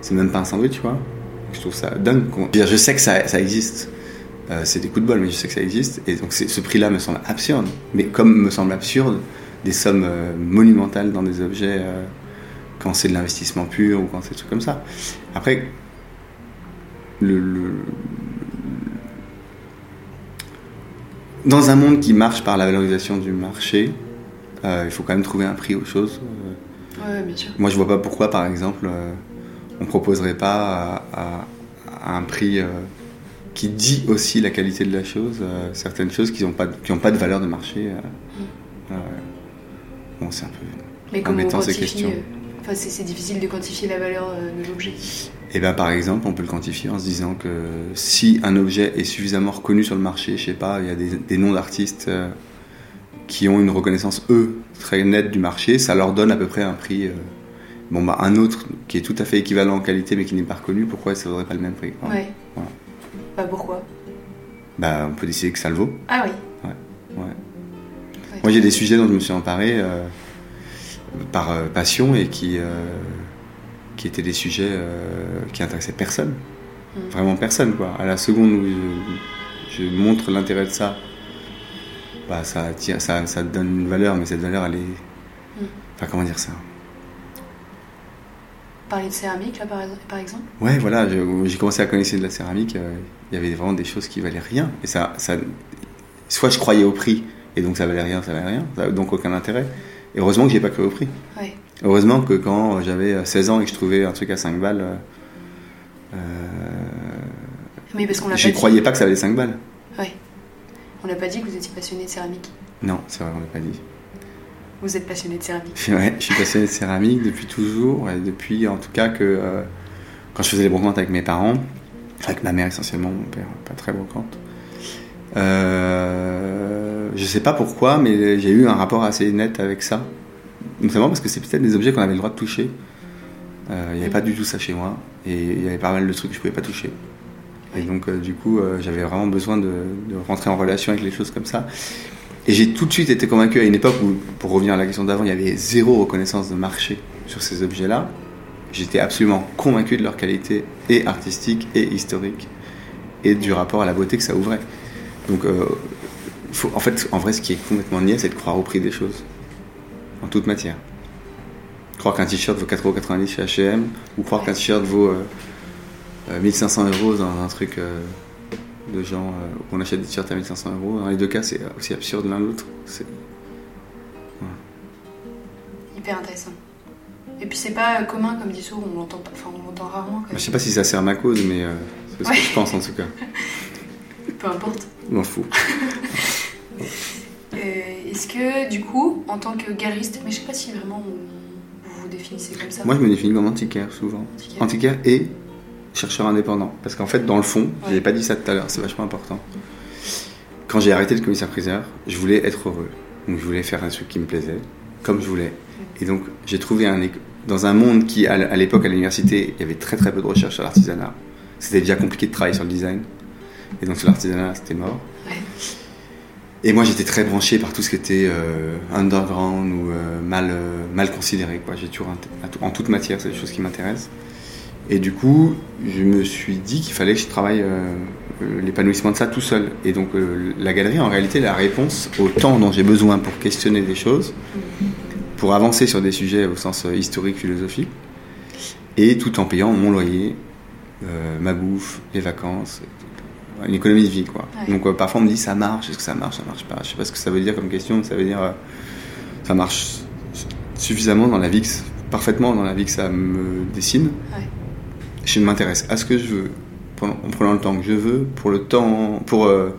C'est même pas un sandwich, tu vois. Je trouve ça dingue. Je, sais que ça, ça existe. Euh, c'est des coups de bol, mais je sais que ça existe. Et donc ce prix-là me semble absurde. Mais comme me semble absurde des sommes euh, monumentales dans des objets euh, quand c'est de l'investissement pur ou quand c'est des trucs comme ça. Après, le, le- dans un monde qui marche par la valorisation du marché, euh, il faut quand même trouver un prix aux choses. Ouais, bien sûr. moi, je vois pas pourquoi, par exemple, euh, on proposerait pas à, à- à un prix euh, qui dit aussi la qualité de la chose, euh, certaines choses qui n'ont pas, de- qui ont pas de valeur de marché. Euh, bon, c'est un peu. Mais Embêtant, ces questions. Enfin, c'est difficile de quantifier la valeur euh, de l'objet. Et ben, par exemple, on peut le quantifier en se disant que si un objet est suffisamment reconnu sur le marché, je sais pas, il y a des, des noms d'artistes euh, qui ont une reconnaissance, eux, très nette du marché, ça leur donne à peu près un prix. euh, bon, bah, un autre qui est tout à fait équivalent en qualité mais qui n'est pas reconnu, pourquoi ça ne vaudrait pas le même prix Ouais. Voilà. Bah pourquoi? Bah, on peut décider que ça le vaut. Ah oui. Ouais. Ouais. Moi, j'ai des sujets dont je me suis emparé euh, par euh, passion et qui, euh, qui étaient des sujets euh, qui intéressaient personne. Mm. Vraiment personne, quoi. À la seconde où je, je montre l'intérêt de ça, bah, ça, attire, ça, ça donne une valeur, mais cette valeur, elle est. Mm. Enfin, comment dire ça? Parler de céramique, là, par, exemple? Ouais, voilà, j'ai commencé à connaître de la céramique, euh, il y avait vraiment des choses qui valaient rien. Et ça, ça, soit je croyais au prix, et donc ça valait rien, ça valait rien, ça donc aucun intérêt. Et heureusement que j'ai pas cru au prix. Ouais. Heureusement que quand j'avais 16 ans et que je trouvais un truc à 5 balles, euh, euh, Mais parce qu'on l'a croyais pas que ça valait 5 balles. Ouais. On n'a pas dit que vous étiez passionné de céramique. Non, c'est vrai, on l'a pas dit. Vous êtes passionné de céramique. Ouais, je suis passionné de céramique depuis toujours, et depuis en tout cas que euh, quand je faisais les brocantes avec mes parents, avec ma mère essentiellement, mon père pas très brocante. Euh, je sais pas pourquoi, mais j'ai eu un rapport assez net avec ça. Notamment parce que c'est peut-être des objets qu'on avait le droit de toucher. Euh, Il n'y avait pas du tout ça chez moi, et il y avait pas mal de trucs que je pouvais pas toucher. Et donc, euh, du coup, euh, j'avais vraiment besoin de, de rentrer en relation avec les choses comme ça. Et j'ai tout de suite été convaincu à une époque où, pour revenir à la question d'avant, il y avait zéro reconnaissance de marché sur ces objets-là. J'étais absolument convaincu de leur qualité et artistique et historique et du rapport à la beauté que ça ouvrait. Donc, euh, faut, en fait, en vrai, ce qui est complètement niais, c'est de croire au prix des choses. En toute matière. Croire qu'un t-shirt vaut 4,90€ chez H&M ou croire qu'un t-shirt vaut euh, euh, 1500 euros dans un truc euh, de gens euh, où on achète des t-shirts à 1500 euros. Dans les deux cas, c'est aussi absurde l'un l'autre. C'est- Hyper intéressant. Et puis c'est pas euh, commun, comme dit Sour, on l'entend pas- enfin on l'entend rarement. Quand Je sais pas si ça sert ma cause, mais euh, c'est ce Ouais. que je pense en tout cas. Peu importe. Je m'en fous. Euh, Est-ce que du coup, en tant que galeriste, mais je sais pas si vraiment vous vous définissez comme ça. Moi, je me définis comme antiquaire souvent. Antiquaire. Antiquaire et chercheur indépendant. Parce qu'en fait, dans le fond, je Ouais. n'avais pas dit ça tout à l'heure, c'est vachement important. Quand j'ai arrêté le commissaire-priseur, je voulais être heureux. Donc, je voulais faire un truc qui me plaisait, comme je voulais. Et donc, j'ai trouvé un. Dans un monde qui, à l'époque, à l'université, il y avait très très peu de recherche sur l'artisanat. C'était déjà compliqué de travailler sur le design. Et donc, sur l'artisanat, c'était mort. Ouais. Et moi, j'étais très branché par tout ce qui était euh, underground ou euh, mal, euh, mal considéré. J'ai toujours en toute matière, c'est des choses qui m'intéressent. Et du coup, je me suis dit qu'il fallait que je travaille l'épanouissement de ça tout seul. Et donc, la galerie, en réalité, la réponse au temps dont j'ai besoin pour questionner des choses, pour avancer sur des sujets au sens historique, philosophique, et tout en payant mon loyer, ma bouffe, les vacances, une économie de vie. Quoi. Ouais. Donc, euh, parfois, on me dit ça marche, est-ce que ça marche, ça marche pas? Je sais pas ce que ça veut dire comme question, mais ça veut dire euh, ça marche suffisamment dans la vie, que, parfaitement dans la vie que ça me dessine. Ouais. Je m'intéresse à ce que je veux, pendant- en prenant le temps que je veux, pour le temps, pour euh,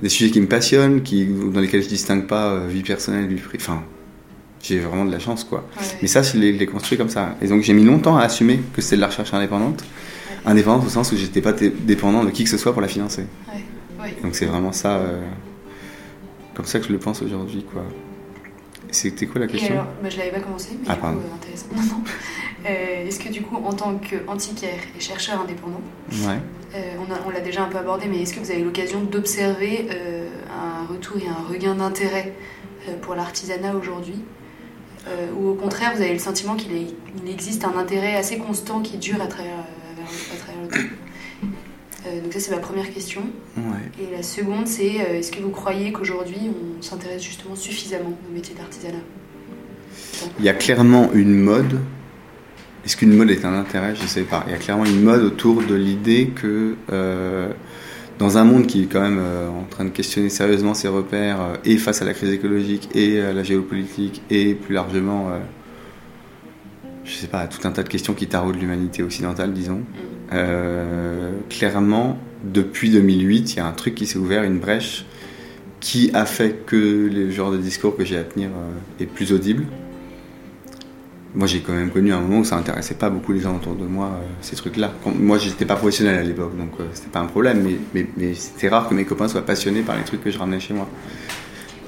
des sujets qui me passionnent, qui, dans lesquels je distingue pas vie personnelle, vie privée. Enfin, j'ai vraiment de la chance, quoi. Ouais. Mais ça, je l'ai je l'ai construit comme ça. Et donc, j'ai mis longtemps à assumer que c'était de la recherche indépendante. Indépendante au sens où j'étais pas dé- dépendant de qui que ce soit pour la financer. Ouais. Ouais. Donc, c'est vraiment ça, euh, comme ça que je le pense aujourd'hui, quoi. C'était quoi la Et question? alors, bah, je l'avais pas commencé, mais Ah, du coup, pardon. euh, intéressant. Non, non. Euh, Est-ce que du coup, en tant qu'antiquaire et chercheur indépendant, Ouais. euh, on l'a déjà un peu abordé, mais est-ce que vous avez l'occasion d'observer euh, un retour et un regain d'intérêt pour l'artisanat aujourd'hui? Ou au contraire, vous avez le sentiment qu'il existe un intérêt assez constant qui dure à travers, à travers le temps Euh, Donc ça, c'est ma première question. Ouais. Et la seconde, c'est euh, est-ce que vous croyez qu'aujourd'hui, on s'intéresse justement suffisamment au métier d'artisanat Il y a clairement une mode. Est-ce qu'une mode est un intérêt? Je sais pas. Il y a clairement une mode autour de l'idée que euh, dans un monde qui est quand même euh, en train de questionner sérieusement ses repères euh, et face à la crise écologique et à la géopolitique et plus largement, euh, je sais pas, tout un tas de questions qui taraudent l'humanité occidentale, disons. Euh, clairement, depuis 2008, il y a un truc qui s'est ouvert, une brèche qui a fait que le genre de discours que j'ai à tenir euh, est plus audible. Moi, j'ai quand même connu un moment où ça intéressait pas beaucoup les gens autour de moi, euh, ces trucs-là. Moi, j'étais pas professionnel à l'époque, donc c'était pas un problème, mais, mais, mais c'était rare que mes copains soient passionnés par les trucs que je ramenais chez moi.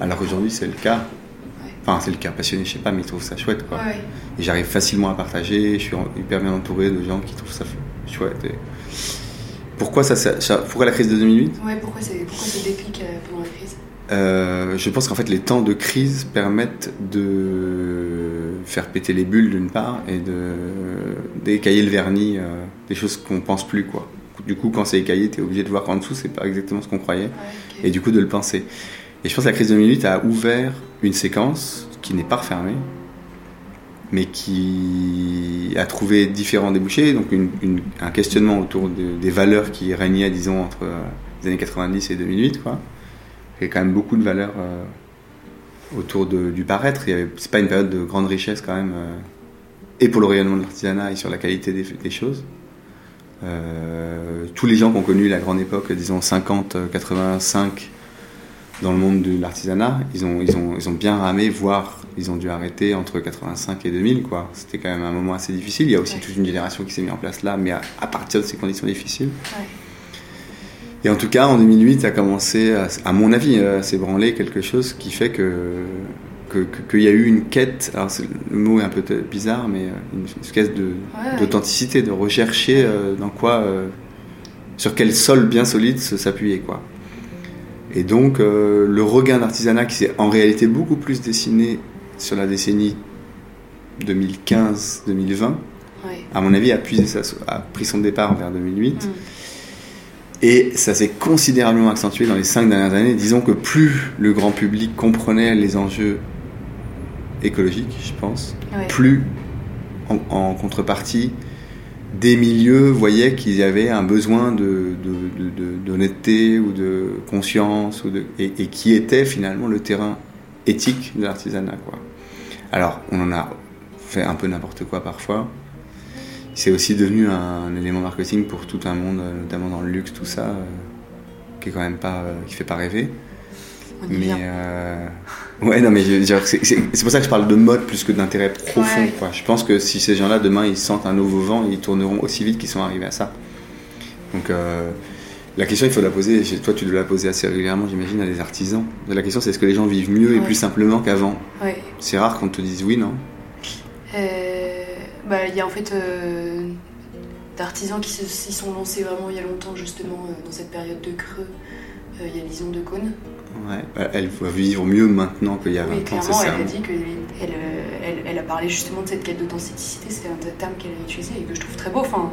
Alors qu'aujourd'hui, c'est le cas. Enfin, c'est le cas, passionné, je sais pas, mais ils trouvent ça chouette, quoi. Ouais. Et j'arrive facilement à partager, je suis hyper bien entouré de gens qui trouvent ça chouette. et- Pourquoi, ça, pourquoi la crise de 2008 Ouais, pourquoi, c'est, pourquoi ce déclic euh, pendant la crise? Euh, Je pense qu'en fait, les temps de crise permettent de faire péter les bulles d'une part et de d'écailler le vernis euh, des choses qu'on pense plus, quoi. du coup, quand c'est écaillé, tu es obligé de voir qu'en dessous, c'est pas exactement ce qu'on croyait. Ouais. Et du coup, de le penser. Et je pense que la crise de 2008 a ouvert une séquence qui n'est pas refermée, mais qui a trouvé différents débouchés. Donc, un questionnement autour de- des valeurs qui régnaient, disons, entre euh, les années 90 et 2008, quoi. Il y a quand même beaucoup de valeurs euh, autour du paraître. C'est pas une période de grande richesse, quand même, euh, et pour le rayonnement de l'artisanat et sur la qualité des, choses. Tous les gens qui ont connu la grande époque, disons 50, euh, 85, dans le monde de l'artisanat, ils ont, ils, ont, ils ont bien ramé, voire ils ont dû arrêter entre 85 et 2000. quoi. C'était quand même un moment assez difficile. Il y a aussi Ouais. toute une génération qui s'est mise en place là, mais à, à partir de ces conditions difficiles. Ouais. Et en tout cas, en 2008, ça a commencé, à, à mon avis, à s'ébranler quelque chose qui fait que que- que- qu'il y a eu une quête, alors le mot est un peu bizarre, mais euh, une de, Ouais. d'authenticité, de rechercher euh, dans quoi, euh, sur quel sol bien solide s'appuyer. quoi. Et donc, euh, le regain d'artisanat qui s'est en réalité beaucoup plus dessiné sur la décennie 2015-2020, Ouais. à mon avis, a, puisé sa- a pris son départ vers 2008. Mm. Et ça s'est considérablement accentué dans les cinq dernières années. Disons que plus le grand public comprenait les enjeux écologiques, je pense, Ouais. plus en, en contrepartie, des milieux voyaient qu'il y avait un besoin de, de- de- de- d'honnêteté ou de conscience, ou et, et qui était finalement le terrain éthique de l'artisanat. Alors, on en a fait un peu n'importe quoi parfois. C'est aussi devenu un, élément marketing pour tout un monde, notamment dans le luxe, tout ça, euh, qui est quand même pas, euh, qui fait pas rêver. On Mais euh, ouais, non, mais c'est pour ça que je parle de mode plus que d'intérêt profond. Ouais. Quoi. Je pense que si ces gens-là demain ils sentent un nouveau vent, ils tourneront aussi vite qu'ils sont arrivés à ça. Donc euh, la question, il faut la poser. Toi, tu dois la poser assez régulièrement, j'imagine, à des artisans. La question, c'est est-ce que les gens vivent mieux et plus simplement qu'avant? Ouais. C'est rare qu'on te dise oui, non? Euh, bah, il y a en fait euh, d'artisans qui se- s'y sont lancés vraiment il y a longtemps, justement, dans cette période de creux. Il y a Lison de Cône. Ouais. Euh, Elle va vivre mieux maintenant qu'il y a 20 Oui, ans, clairement, elle a dit qu'elle elle, elle, elle a parlé justement de cette quête d'authenticité. C'est un terme qu'elle a utilisé et que je trouve très beau. Enfin,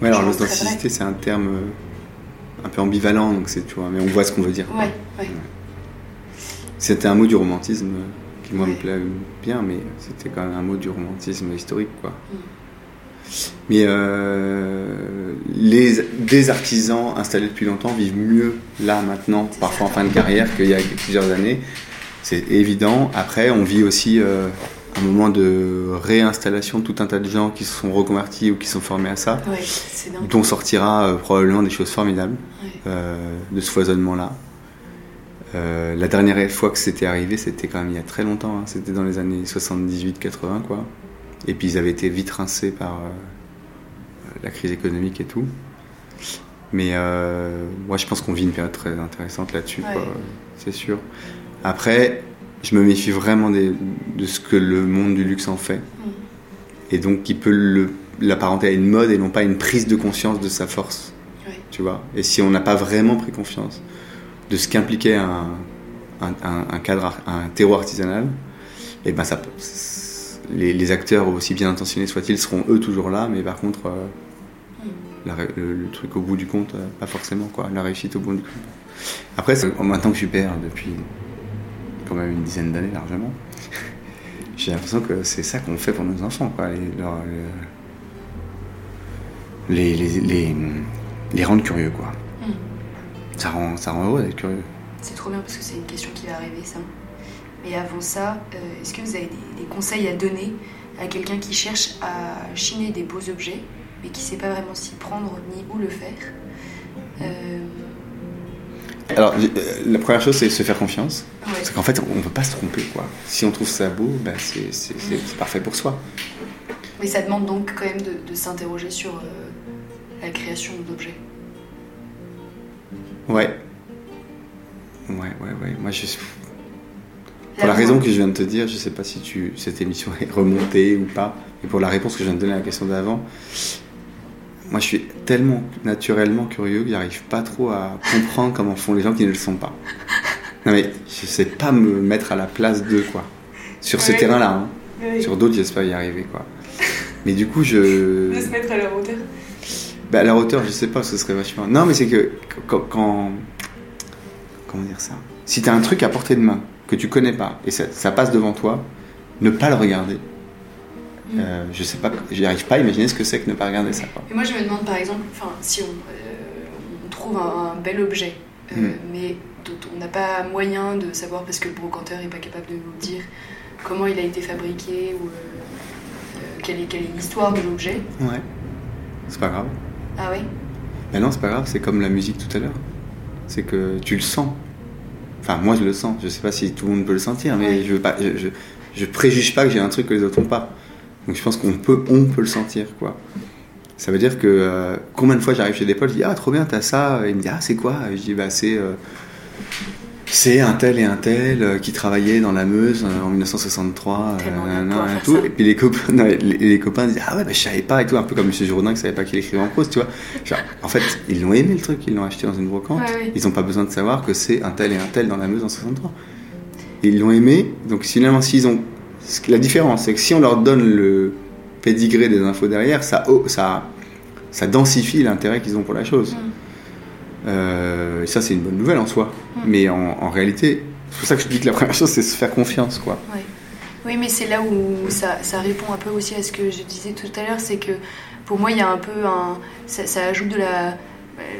Ouais, alors l'authenticité, c'est un terme euh, un peu ambivalent, donc c'est, tu vois, mais on voit ce qu'on veut dire. ouais, ouais. C'était un mot du romantisme euh, qui, moi, me plaît bien, mais c'était quand même un mot du romantisme historique, quoi. Mm. Mais euh, les, des artisans installés depuis longtemps vivent mieux là, maintenant, parfois en fin de carrière qu'il y a plusieurs années. C'est évident. Après, on vit aussi euh, un moment de réinstallation de tout un tas de gens qui se sont reconvertis ou qui sont formés à ça, Ouais, dont sortira euh, probablement des choses formidables Ouais. de ce foisonnement-là. La dernière fois que c'était arrivé, c'était quand même il y a très longtemps, hein. c'était dans les années 78-80, quoi. Et puis ils avaient été vite rincés par euh, la crise économique et tout. Mais euh, moi, je pense qu'on vit une période très intéressante là-dessus, Ouais. c'est sûr. Après, je me méfie vraiment des- de ce que le monde du luxe en fait. Mm. Et donc, qui peut l'apparenter à une mode et non pas une prise de conscience de sa force Ouais. tu vois? Et si on n'a pas vraiment pris confiance de ce qu'impliquait un, un, un- un cadre, un terreau artisanal, et ben ça, les, les acteurs aussi bien intentionnés soient-ils seront eux toujours là, mais par contre, euh, la le, le truc au bout du compte, euh, pas forcément quoi, la réussite au bout du compte. Après, c'est- maintenant que je suis père depuis quand même une dizaine d'années largement, j'ai l'impression que c'est ça qu'on fait pour nos enfants, quoi. Les, leur- les, les, les, les rendre curieux, quoi. Mm. Ça rend, ça rend heureux d'être curieux. C'est trop bien parce que c'est une question qui va arriver, ça. Mais avant ça, euh, est-ce que vous avez des, des conseils à donner à quelqu'un qui cherche à chiner des beaux objets, mais qui ne sait pas vraiment s'y prendre ni où le faire? Euh, Alors, euh, la première chose, c'est se faire confiance. ouais. Parce qu'en fait, on ne peut pas se tromper, quoi. Si on trouve ça beau, bah, c'est c'est- c'est- c'est parfait pour soi. Mais ça demande donc quand même de, de s'interroger sur euh, la création d'objets. Ouais. Ouais, ouais, ouais. Moi, je... Pour la raison que je viens de te dire, je sais pas si tu, cette émission est remontée ou pas, mais pour la réponse que je viens de donner à la question d'avant, moi je suis tellement naturellement curieux que j'arrive pas trop à comprendre comment font les gens qui ne le sont pas. Non mais je sais pas me mettre à la place d'eux quoi. Sur ce terrain-là, hein. Oui. sur d'autres j'espère y arriver quoi. Mais du coup je, De se mettre à leur hauteur. Bah, à la hauteur, je sais pas, ce serait vachement. Non, mais c'est que quand, quand- Comment dire ça? Si t'as un truc à portée de main que tu connais pas et ça, ça passe devant toi, ne pas le regarder. Mm. Euh, je sais pas, j'y arrive pas à imaginer ce que c'est que ne pas regarder ça. Quoi. Et moi, je me demande par exemple, si on, euh, on trouve un, un bel objet, euh, Mm. mais dont on n'a pas moyen de savoir parce que le brocanteur n'est pas capable de nous dire comment il a été fabriqué ou quelle, est, quelle est l'histoire de l'objet. Ouais. C'est pas grave. Ah ouais? Ben non, c'est pas grave, c'est comme la musique tout à l'heure. C'est que tu le sens. Enfin, moi je le sens. Je sais pas si tout le monde peut le sentir, mais Ouais. je, veux pas, je, je, je préjuge pas que j'ai un truc que les autres n'ont pas. Donc je pense qu'on peut, on peut le sentir, quoi. Ça veut dire que euh, combien de fois j'arrive chez des potes, je dis ah trop bien t'as ça, et il me dit ah c'est quoi? Et Je dis bah c'est euh, c'est un tel et un tel euh, qui travaillait dans la Meuse euh, en 1963, Tellement bien nanana, pouvoir et tout. ça. Et puis les copains, non, les, les copains disent ah ouais bah je savais pas et tout, un peu comme Monsieur Jourdain qui savait pas qu'il écrivait en prose, tu vois. Genre, en fait ils l'ont aimé le truc, ils l'ont acheté dans une brocante. Ouais. Ils n'ont pas besoin de savoir que c'est un tel et un tel dans la Meuse en 63. Ils l'ont aimé, donc finalement, s'ils ont. La différence, c'est que si on leur donne le pédigré des infos derrière, ça, oh, ça, ça densifie l'intérêt qu'ils ont pour la chose. Mm. Euh, et ça, c'est une bonne nouvelle en soi. Mm. Mais en, en réalité, c'est pour ça que je dis que la première chose, c'est se faire confiance, quoi. Oui, mais c'est là où ça, ça répond un peu aussi à ce que je disais tout à l'heure, c'est que pour moi, il y a un peu un. Ça, ça ajoute de la.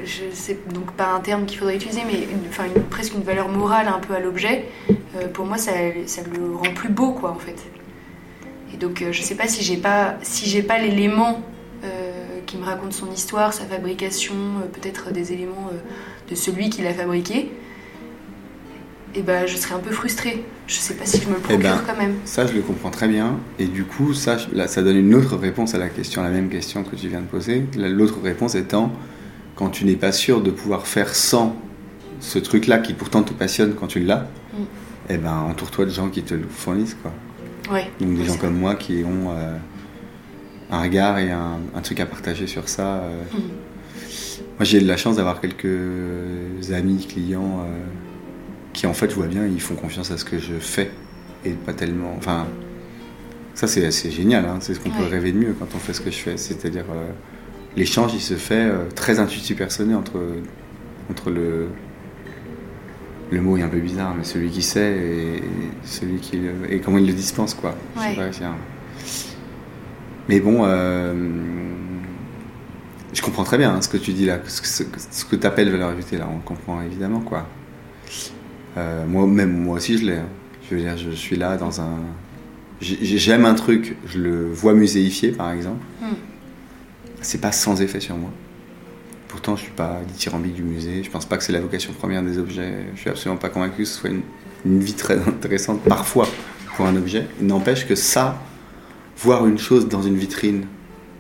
Je sais donc pas un terme qu'il faudrait utiliser, mais une- enfin, une- presque une valeur morale un peu à l'objet. Euh, pour moi, ça, ça le rend plus beau, quoi, en fait. Et donc, euh, je sais pas si j'ai pas, si j'ai pas l'élément qui me raconte son histoire, sa fabrication, euh, peut-être des éléments euh, de celui qui l'a fabriqué. Et ben, je serais un peu frustrée. Je sais pas si je me le Eh procure ben, quand même. Ça, je le comprends très bien. Et du coup, ça, là, ça donne une autre réponse à la question, la même question que tu viens de poser. La- L'autre réponse étant, quand tu n'es pas sûr de pouvoir faire sans ce truc-là qui pourtant te passionne quand tu l'as, Mm. eh ben, entoure-toi de gens qui te le fournissent, quoi. Ouais. Donc des gens comme moi qui ont euh, un regard et un, un truc à partager sur ça. euh. Mhm. Moi, j'ai de la chance d'avoir quelques amis, clients euh, qui, en fait, je vois bien, ils font confiance à ce que je fais et pas tellement. Enfin, ça, c'est génial. hein. C'est ce qu'on peut rêver de mieux quand on fait ce que je fais. C'est-à-dire, euh, l'échange, il se fait euh, très intuitif personnel entre, entre le. Le mot est un peu bizarre, mais celui qui sait et celui qui le- et comment il le dispense, quoi. Je sais pas, Mais bon, euh, je comprends très bien hein, ce que tu dis là, ce que, ce que- ce que tu appelles valeur ajoutée là, on comprend évidemment quoi. Euh, moi même moi aussi je l'ai. hein. Je veux dire, je suis là dans un. j'ai- J'aime un truc, je le vois muséifié par exemple. Mm. C'est pas sans effet sur moi. Pourtant, je suis pas dithyrambique du musée. Je pense pas que c'est la vocation première des objets. Je suis absolument pas convaincu que ce soit une, une vie très intéressante parfois pour un objet. N'empêche que ça, voir une chose dans une vitrine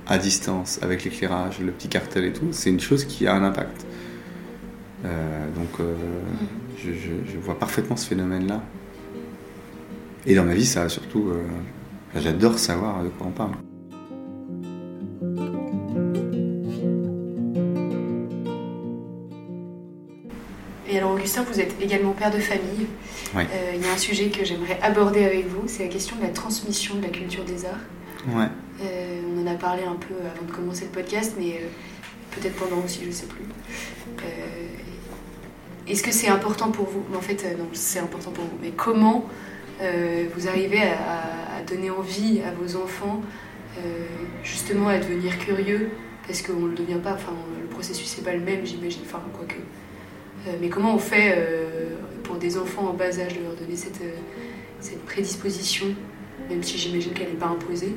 à distance, avec l'éclairage, le petit cartel et tout, c'est une chose qui a un impact. Euh, donc, euh, je, je- je vois parfaitement ce phénomène-là. Et dans ma vie, ça a surtout. euh, enfin, J'adore savoir de quoi on parle. Et alors, Augustin, vous êtes également père de famille. Ouais. Euh, Il y a un sujet que j'aimerais aborder avec vous, c'est la question de la transmission de la culture des arts. Ouais. Euh, on en a parlé un peu avant de commencer le podcast, mais euh, peut-être pendant aussi, je sais plus. Est-ce que c'est important pour vous? En fait, non, c'est important pour vous. Mais comment vous arrivez à, donner envie à vos enfants, justement, à devenir curieux? Parce qu'on ne le devient pas, enfin, le processus n'est pas le même, j'imagine, enfin, quoique. Euh, mais comment on fait euh, pour des enfants en bas âge de leur donner cette, euh, cette prédisposition, même si j'imagine qu'elle n'est pas imposée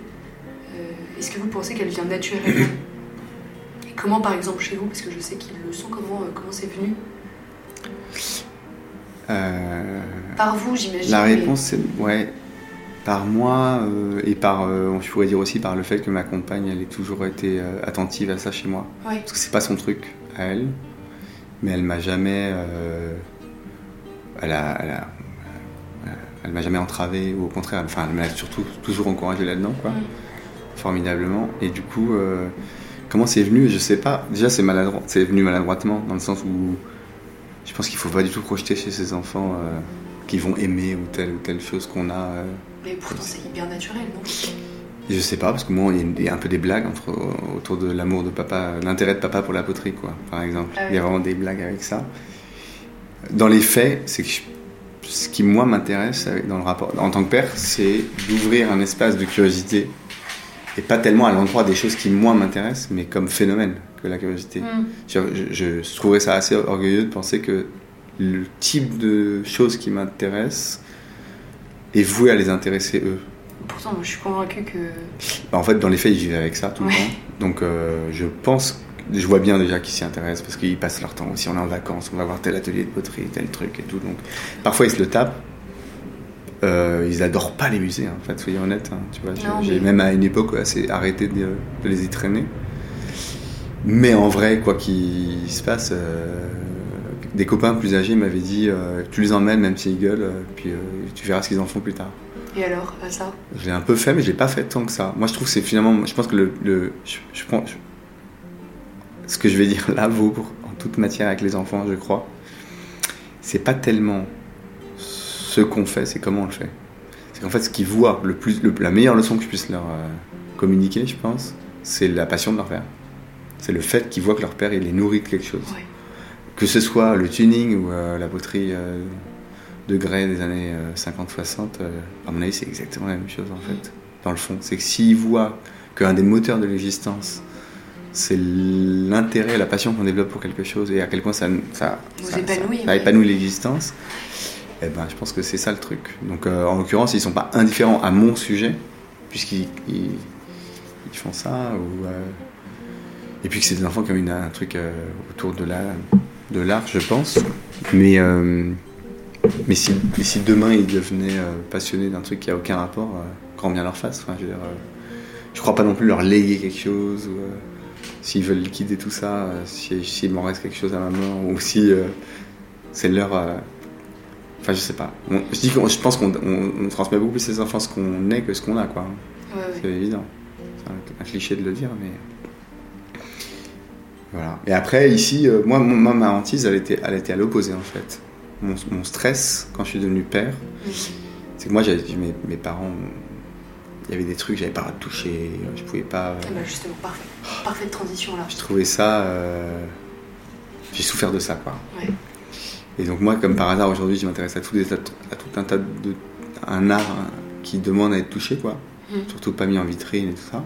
euh, Est-ce que vous pensez qu'elle vient naturellement Et comment, par exemple, chez vous, parce que je sais qu'ils le sont, comment euh, comment c'est venu Euh, Par vous, j'imagine. La mais- réponse, c'est ouais, par moi euh, et par, euh, je pourrais dire aussi par le fait que ma compagne, elle ait toujours été euh, attentive à ça chez moi. Ouais. Parce que c'est pas son truc à elle, mais elle m'a jamais, elle a, elle a- elle m'a jamais entravé ou au contraire, enfin, elle m'a surtout toujours encouragé là-dedans, quoi, Mm. formidablement. Et du coup, euh, comment c'est venu, je sais pas. Déjà, c'est maladroit, c'est venu maladroitement dans le sens où je pense qu'il faut pas du tout projeter chez ses enfants euh, qu'ils vont aimer ou telle ou telle chose qu'on a. euh. Mais pourtant, c'est hyper naturel, non? Je sais pas, parce que moi, il y a un peu des blagues entre, autour de l'amour de papa, l'intérêt de papa pour la poterie, quoi, par exemple. Ah oui. Il y a vraiment des blagues avec ça. Dans les faits, c'est que je- ce qui, moi, m'intéresse dans le rapport, en tant que père, c'est d'ouvrir un espace de curiosité. Et pas tellement à l'endroit des choses qui, moi, m'intéressent, mais comme phénomène que la curiosité. Mm. Je, je- je trouverais ça assez orgueilleux de penser que le type de choses qui m'intéressent est voué à les intéresser eux. Pourtant, je suis convaincue que. Bah, en fait, dans les faits, ils vivent avec ça tout le temps. Donc, euh, je pense, je vois bien déjà qu'ils s'y intéressent parce qu'ils passent leur temps aussi. On est en vacances, on va voir tel atelier de poterie, tel truc et tout. Donc, parfois, ils se le tapent. Euh, ils adorent pas les musées, hein, en fait, soyons honnêtes. hein, tu vois, J'ai- j'ai mais- même à une époque assez arrêté de, de les y traîner. Mais en vrai, quoi qu'il se passe, euh, des copains plus âgés m'avaient dit euh, tu les emmènes, même s'ils gueulent, puis tu verras ce qu'ils en font plus tard. Et alors, à ça? Je l'ai un peu fait, mais je l'ai pas fait tant que ça. Moi, je trouve que c'est finalement. Je pense que le. le- je, je prends. je- ce que je vais dire là vaut pour, en toute matière avec les enfants, je crois. C'est pas tellement ce qu'on fait, c'est comment on le fait. C'est qu'en fait, ce qu'ils voient, le plus, le- la meilleure leçon que je puisse leur euh, communiquer, je pense, c'est la passion de leur père. C'est le fait qu'ils voient que leur père, il les nourrit de quelque chose. Ouais. Que ce soit le tuning ou euh, la poterie euh, de grès des années 50-60, euh, à mon avis, c'est exactement la même chose en fait, dans le fond. C'est que s'ils voient qu'un des moteurs de l'existence, c'est l'intérêt, la passion qu'on développe pour quelque chose et à quel point ça, ça, épanouit, ça- épanouit l'existence, eh ben, je pense que c'est ça le truc. Donc euh, en l'occurrence, ils sont pas indifférents à mon sujet, puisqu'ils ils, ils font ça. Ou, euh, et puis que c'est des enfants qui ont une- un truc euh, autour de la de l'art, je pense. Mais, mais, si, mais si demain ils devenaient passionnés d'un truc qui a aucun rapport, grand bien leur face. Enfin, je, veux dire, je crois pas non plus leur léguer quelque chose. Ou, s'ils veulent liquider tout ça, euh, si- s'il m'en reste quelque chose à ma mort, ou si euh, c'est leur. euh, Enfin, je sais pas. On- je, dis qu'on- je pense qu'on on- on transmet beaucoup plus aux enfants ce qu'on est que ce qu'on a, quoi. Ouais, ouais. C'est évident. C'est un, un cliché de le dire, mais. Voilà. Et après, ici, euh, moi, mon- ma hantise, elle était, elle était à l'opposé, en fait. Mon, mon stress, quand je suis devenu père, Mhm. c'est que moi, j'avais- mes, mes parents. Il y avait des trucs, j'avais pas de toucher, je pouvais pas. Ah bah, justement, parfait. Parfaite transition là. Je trouvais ça. euh, J'ai souffert de ça, quoi. Ouais. Et donc, moi, comme par hasard, aujourd'hui, je m'intéresse à, tout des tas de- à tout un tas de. un art qui demande à être touché, quoi. Mhm. Surtout pas mis en vitrine et tout ça.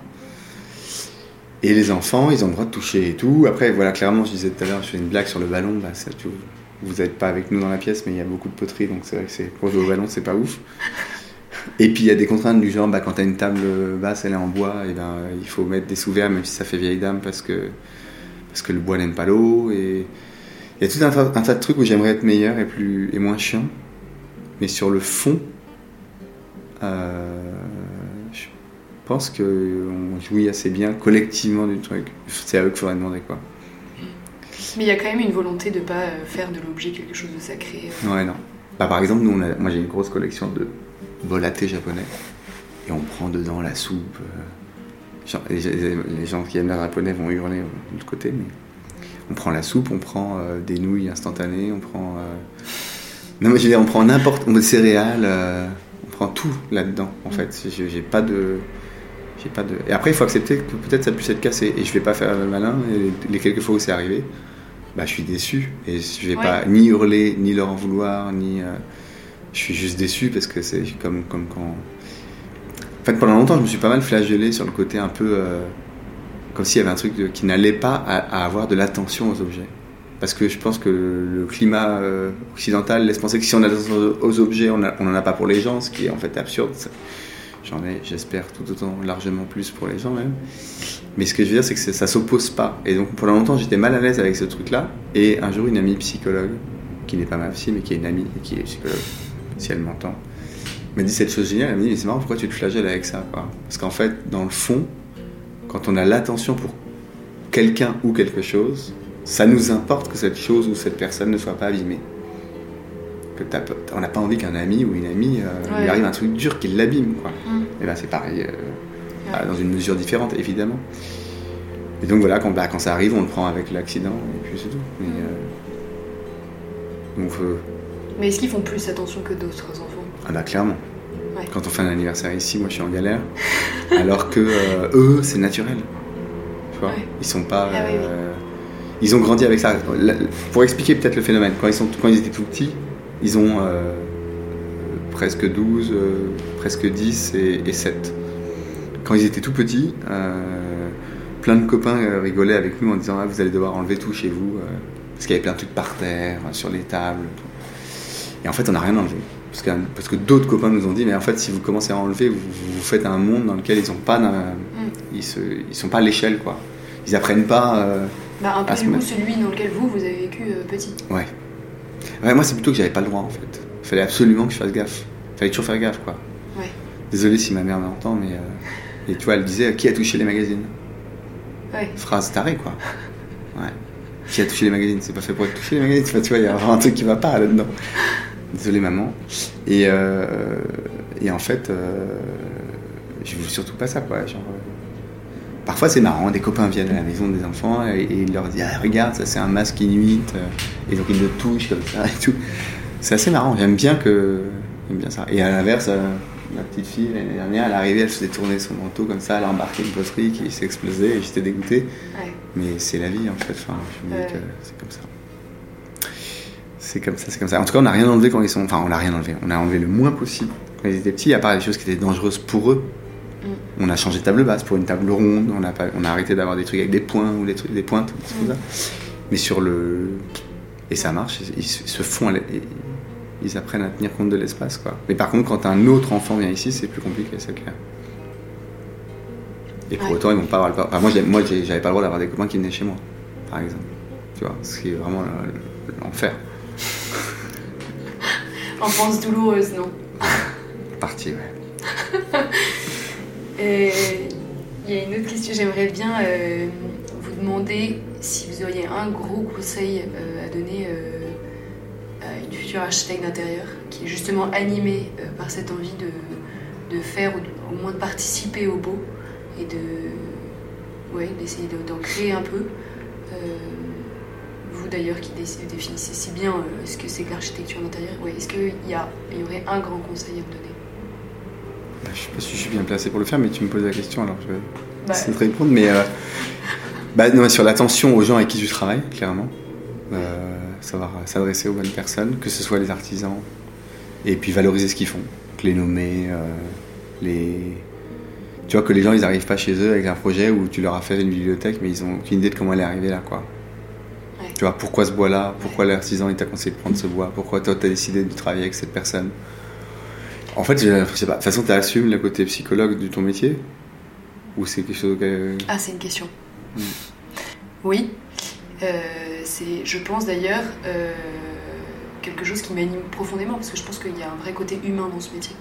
Et les enfants, ils ont le droit de toucher et tout. Après, voilà, clairement, je disais tout à l'heure, je fais une blague sur le ballon. Bah, ça, tu- vous n'êtes pas avec nous dans la pièce, mais il y a beaucoup de poterie, donc c'est vrai que c'est, pour jouer au ballon, c'est pas ouf. Et puis il y a des contraintes du genre, bah, quand tu as une table basse, elle est en bois, et ben, il faut mettre des sous-verres, même si ça fait vieille dame, parce que, parce que le bois n'aime pas l'eau. Et il y a tout un, tas- un tas de trucs où j'aimerais être meilleur et, plus, et moins chiant. Mais sur le fond, euh, je pense qu'on jouit assez bien collectivement du truc. C'est à eux qu'il faudrait demander quoi. Mais il y a quand même une volonté de pas euh, faire de l'objet quelque chose de sacré. euh. Ouais, non. Bah, par exemple, nous, on a- moi j'ai une grosse collection de thé japonais. Et on prend dedans la soupe. euh, les, gens qui aiment le japonais vont hurler de l'autre côté, mais on prend la soupe, on prend euh, des nouilles instantanées, on prend. euh, Non, mais je veux dire, on prend n'importe. On des céréales, euh, on prend tout là-dedans, en fait. J'ai pas de. J'ai pas de. Et après, il faut accepter que peut-être ça puisse être cassé. Et je vais pas faire le malin. Et les, les quelques fois où c'est arrivé, bah, je suis déçu. Et je vais Ouais. pas ni hurler, ni leur en vouloir, ni. Je suis juste déçu parce que c'est comme, comme quand. En fait, pendant longtemps, je me suis pas mal flagellé sur le côté un peu. euh, comme s'il y avait un truc qui n'allait pas à, avoir de l'attention aux objets. Parce que je pense que le climat euh, occidental laisse penser que si on a l'attention aux objets, on n'en a pas pour les gens, ce qui est en fait absurde. J'en ai, j'espère, tout autant largement plus pour les gens même. Mais ce que je veux dire, c'est que ça s'oppose pas. Et donc pendant longtemps, j'étais mal à l'aise avec ce truc-là. Et un jour, une amie psychologue, qui n'est pas ma psy, mais qui est une amie et qui est psychologue, si elle m'entend, m'a dit cette chose géniale. Elle m'a dit, mais c'est marrant, pourquoi tu te flagelles avec ça quoi? Parce qu'en fait, dans le fond, quand on a l'attention pour quelqu'un ou quelque chose, ça nous importe que cette chose ou cette personne ne soit pas abîmée. Que on n'a pas envie qu'un ami ou une amie euh, Ouais. lui arrive un truc dur qui l'abîme. Quoi. Mm. Et ben c'est pareil, euh, dans une mesure différente évidemment. Et donc voilà, quand, bah, quand ça arrive, on le prend avec l'accident et puis c'est tout. Mais, euh, donc, euh, Mais est-ce qu'ils font plus attention que d'autres enfants? Ah bah clairement. Ouais. Quand on fait un anniversaire ici, moi je suis en galère. alors que euh, eux, c'est naturel. Tu vois? Ouais. Ils sont pas. Ah oui, oui. euh, Ils ont grandi avec ça. Pour expliquer peut-être le phénomène, quand ils, sont, quand ils étaient tout petits, ils ont euh, presque 12, euh, presque 10 et, et 7. Quand ils étaient tout petits, euh, plein de copains euh, rigolaient avec nous en disant ah, Vous allez devoir enlever tout chez vous. euh, parce qu'il y avait plein de trucs par terre, sur les tables. Et en fait, on n'a rien enlevé. Parce que, parce que d'autres copains nous ont dit Mais en fait, si vous commencez à enlever, vous, vous faites un monde dans lequel ils ont pas. d'un- Ils, se, ils sont pas à l'échelle, quoi. Ils apprennent pas. euh, Bah, un peu À du coup celui dans lequel vous, vous avez vécu euh, petit. Ouais. Ouais, moi, c'est plutôt que j'avais pas le droit, en fait. Il fallait absolument que je fasse gaffe. Il fallait toujours faire gaffe, quoi. Ouais. Désolé si ma mère m'entend, mais. euh, Et tu vois, elle disait Qui a touché les magazines? Ouais. Phrase tarée, quoi. Ouais. Qui a touché les magazines? C'est pas fait pour être touché les magazines. Enfin, tu vois, il y a vraiment un truc qui va pas là-dedans. Désolé, maman. Et, euh, et en fait, euh, je veux surtout pas ça, quoi. Genre, euh, Parfois, c'est marrant. Des copains viennent à la maison des enfants et, et ils leur disent ah, Regarde, ça, c'est un masque inuit. euh, Et donc, ils le touchent comme ça et tout. C'est assez marrant. J'aime bien, que... J'aime bien ça. Et à l'inverse, ma petite fille, l'année dernière, elle arrivée, elle faisait tourner son manteau comme ça, elle a embarqué une poterie qui s'est explosée et j'étais dégoûté. Ouais. Mais c'est la vie en fait, enfin, je me dis que c'est comme ça. C'est comme ça, c'est comme ça. En tout cas, on n'a rien enlevé quand ils sont. Enfin, on n'a rien enlevé. On a enlevé le moins possible quand ils étaient petits, à part des choses qui étaient dangereuses pour eux. Mm. On a changé de table basse pour une table ronde. On a, pas, on a arrêté d'avoir des trucs avec des points ou des trucs, des pointes, comme ça. Mais sur le. Et ça marche, ils, se font. Ils apprennent à tenir compte de l'espace, quoi. Mais par contre, quand un autre enfant vient ici, c'est plus compliqué, c'est clair. Et pour Ouais. autant, ils vont pas avoir le. Enfin, moi, moi, j'avais pas le droit d'avoir des copains qui venaient chez moi, par exemple. Tu vois, ce qui est vraiment le- l'enfer. Enfance douloureuse, non Parti, ouais. Et il y a une autre question, j'aimerais bien euh, vous demander si vous auriez un gros conseil euh, à donner euh, à une future architecte d'intérieur qui est justement animée euh, par cette envie de, de faire ou de- au moins de participer au beau et de ouais, d'essayer de- d'en créer un peu. Vous d'ailleurs qui dé- définissez si bien euh, ce que c'est que l'architecture d'intérieur, ouais, est-ce qu'il y, a- il y aurait un grand conseil à me donner? Bah, Je sais pas si je suis bien placé pour le faire, mais tu me poses la question, alors je vais Bah, essayer de te répondre. Mais euh, bah, non, sur l'attention aux gens avec qui tu travailles, clairement. Euh, savoir s'adresser aux bonnes personnes, que ce soit les artisans, et puis valoriser ce qu'ils font. Donc, les nommer, euh, les. Tu vois que les gens ils arrivent pas chez eux avec un projet où tu leur as fait une bibliothèque mais ils ont aucune idée de comment elle est arrivée là quoi. Tu vois pourquoi ce bois là, pourquoi l'artisan il t'a conseillé de prendre ce bois, pourquoi toi t'as décidé de travailler avec cette personne? En fait, je sais pas, de toute façon tu assumes le côté psychologue de ton métier? Ou c'est quelque chose que Ah, c'est une question. Mm. Oui. Euh, c'est, je pense d'ailleurs, euh, quelque chose qui m'anime profondément, parce que je pense qu'il y a un vrai côté humain dans ce métier.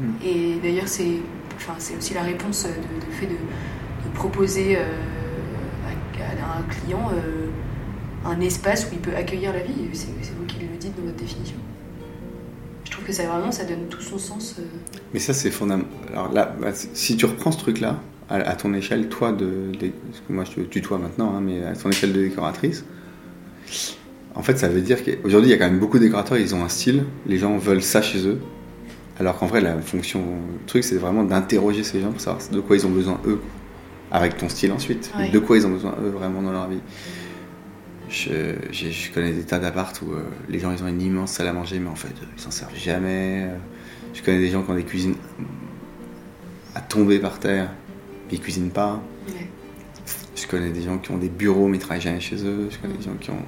Mm. Et d'ailleurs, c'est, enfin, c'est aussi la réponse de, de fait de, de proposer euh, à, à un client euh, un espace où il peut accueillir la vie. C'est, vous qui le dites dans votre définition. Je trouve que ça vraiment, ça donne tout son sens. euh, Mais ça, c'est fondamental. Alors là, bah, si tu reprends ce truc-là, à, à ton échelle, toi, de, de- parce que moi je te tutoie maintenant, hein, mais à ton échelle de décoratrice, en fait, ça veut dire qu'aujourd'hui, il y a quand même beaucoup de décorateurs, ils ont un style, les gens veulent ça chez eux. Alors qu'en vrai, la fonction, le truc, c'est vraiment d'interroger ces gens pour savoir de quoi ils ont besoin eux, avec ton style ensuite, Ouais. de quoi ils ont besoin eux vraiment dans leur vie. Je, connais des tas d'apparts où euh, les gens ils ont une immense salle à manger, mais en fait euh, ils s'en servent jamais. Euh, Je connais des gens qui ont des cuisines à tomber par terre, puis ils cuisinent pas. ouais. Je connais des gens qui ont des bureaux mais ils travaillent jamais chez eux. Je connais des gens qui ont.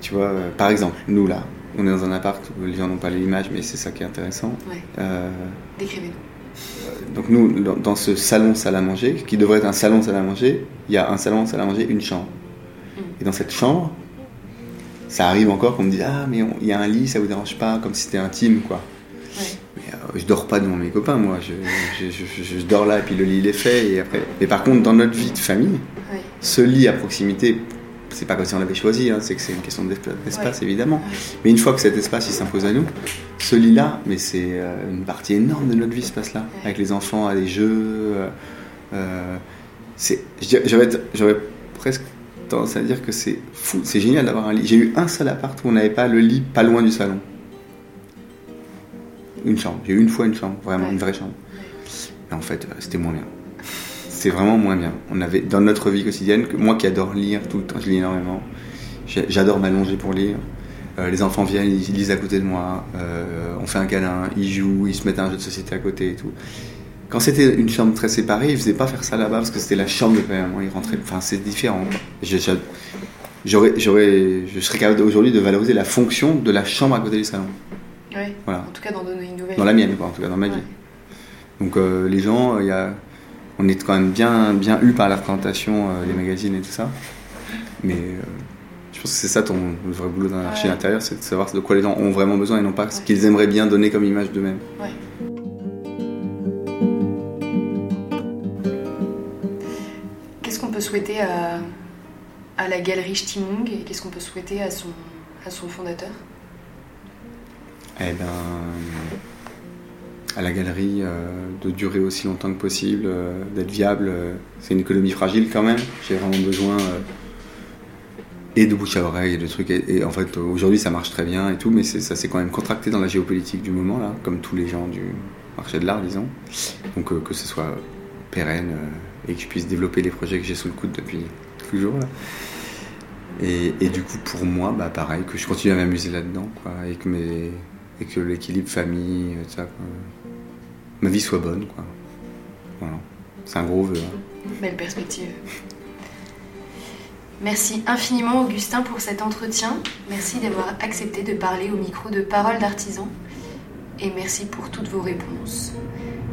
Tu vois, euh, par exemple, nous là, on est dans un appart où les gens n'ont pas l'image, mais c'est ça qui est intéressant. Ouais. Euh, Décrivez-nous. donc nous, dans, dans ce salon salle à manger, qui devrait être un salon salle à manger, il y a un salon salle à manger, une chambre. Et dans cette chambre, ça arrive encore qu'on me dise ah mais il y a un lit, ça vous dérange pas, comme si c'était intime quoi. Ouais. Mais euh, je dors pas devant mes copains, moi. Je, je- je- je- je dors là et puis le lit il est fait et après. Mais par contre, dans notre vie de famille, Ouais. ce lit à proximité, c'est pas comme si on l'avait choisi, hein, c'est que c'est une question d'espa- d'espace évidemment. Mais une fois que cet espace il s'impose à nous, ce lit-là, mais c'est euh, une partie énorme de notre vie, ce Ouais. avec les enfants, à des jeux. euh, j'aurais presque tendance à dire que c'est fou, c'est génial d'avoir un lit. J'ai eu un seul appart où on n'avait pas le lit pas loin du salon. une chambre. J'ai eu une fois une chambre, vraiment Ouais. une vraie chambre. Mais en fait, euh, c'était moins bien. C'est vraiment moins bien. On avait dans notre vie quotidienne, que moi qui adore lire tout le temps, je lis énormément. J'adore m'allonger pour lire. Euh, les enfants viennent, ils lisent à côté de moi. Euh, on fait un câlin, ils jouent, ils se mettent à un jeu de société à côté et tout. Quand c'était une chambre très séparée, ils faisaient pas faire ça là-bas parce que c'était la chambre de maman. Ils rentraient. Enfin, c'est différent. Je- J'aurais, j'aurais, je serais capable aujourd'hui de valoriser la fonction de la chambre à côté du salon. Ouais. Voilà. En tout cas, donner une nouvelle. Dans la mienne, quoi, en tout cas, dans ma vie. Ouais. Donc euh, les gens, il y a, on est quand même bien, bien eu par la présentation, euh, les magazines et tout ça. Mais euh, je pense que c'est ça ton le vrai boulot dans l'archi Ouais. intérieur, c'est de savoir de quoi les gens ont vraiment besoin et non pas ce qu'ils aimeraient bien donner comme image d'eux-mêmes. Ouais. Souhaiter à, à la galerie Stimung et qu'est-ce qu'on peut souhaiter à son, fondateur? Eh ben, à la galerie, euh, de durer aussi longtemps que possible, euh, d'être viable. euh, c'est une économie fragile quand même. J'ai vraiment besoin euh, et de bouche à oreille et de trucs. Et, en fait, aujourd'hui, ça marche très bien et tout, mais ça s'est quand même contracté dans la géopolitique du moment là, comme tous les gens du marché de l'art, disons. Donc euh, que ce soit pérenne euh, et que je puisse développer les projets que j'ai sous le coude depuis toujours. Et, du coup, pour moi, bah, pareil, que je continue à m'amuser là-dedans, quoi, et que, mes, et que l'équilibre famille, euh, ça, ma vie soit bonne, quoi. Voilà. C'est un gros vœu. hein. Belle perspective. Merci infiniment Augustin pour cet entretien. Merci d'avoir accepté de parler au micro de Parole d'artisan. Et merci pour toutes vos réponses.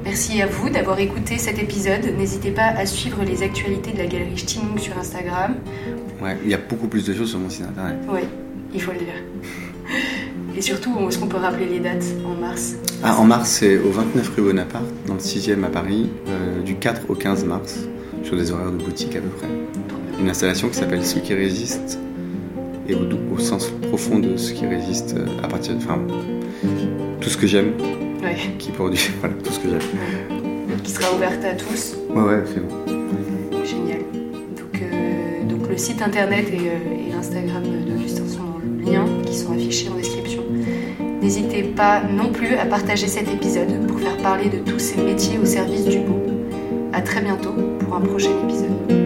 Merci à vous d'avoir écouté cet épisode. N'hésitez pas à suivre les actualités de la galerie Stimung sur Instagram. Ouais, il y a beaucoup plus de choses sur mon site internet. Ouais, il faut le dire. Et surtout, est-ce qu'on peut rappeler les dates en mars? Ah, en mars, c'est au 29 rue Bonaparte, dans le 6e à Paris, euh, du 4 au 15 mars, sur des horaires de boutique à peu près. Une installation qui s'appelle Ce qui résiste, et au, au sens profond de ce qui résiste, euh, à partir de. Enfin, tout ce que j'aime, Ouais, qui produit, voilà, tout ce que j'aime. qui sera ouverte à tous. Ouais, ouais, c'est bon. Génial. Donc, euh, donc le site internet et, euh, et l'Instagram d'Augustin sont dans le lien qui sont affichés en description. N'hésitez pas non plus à partager cet épisode pour faire parler de tous ces métiers au service du beau. À très bientôt pour un prochain épisode.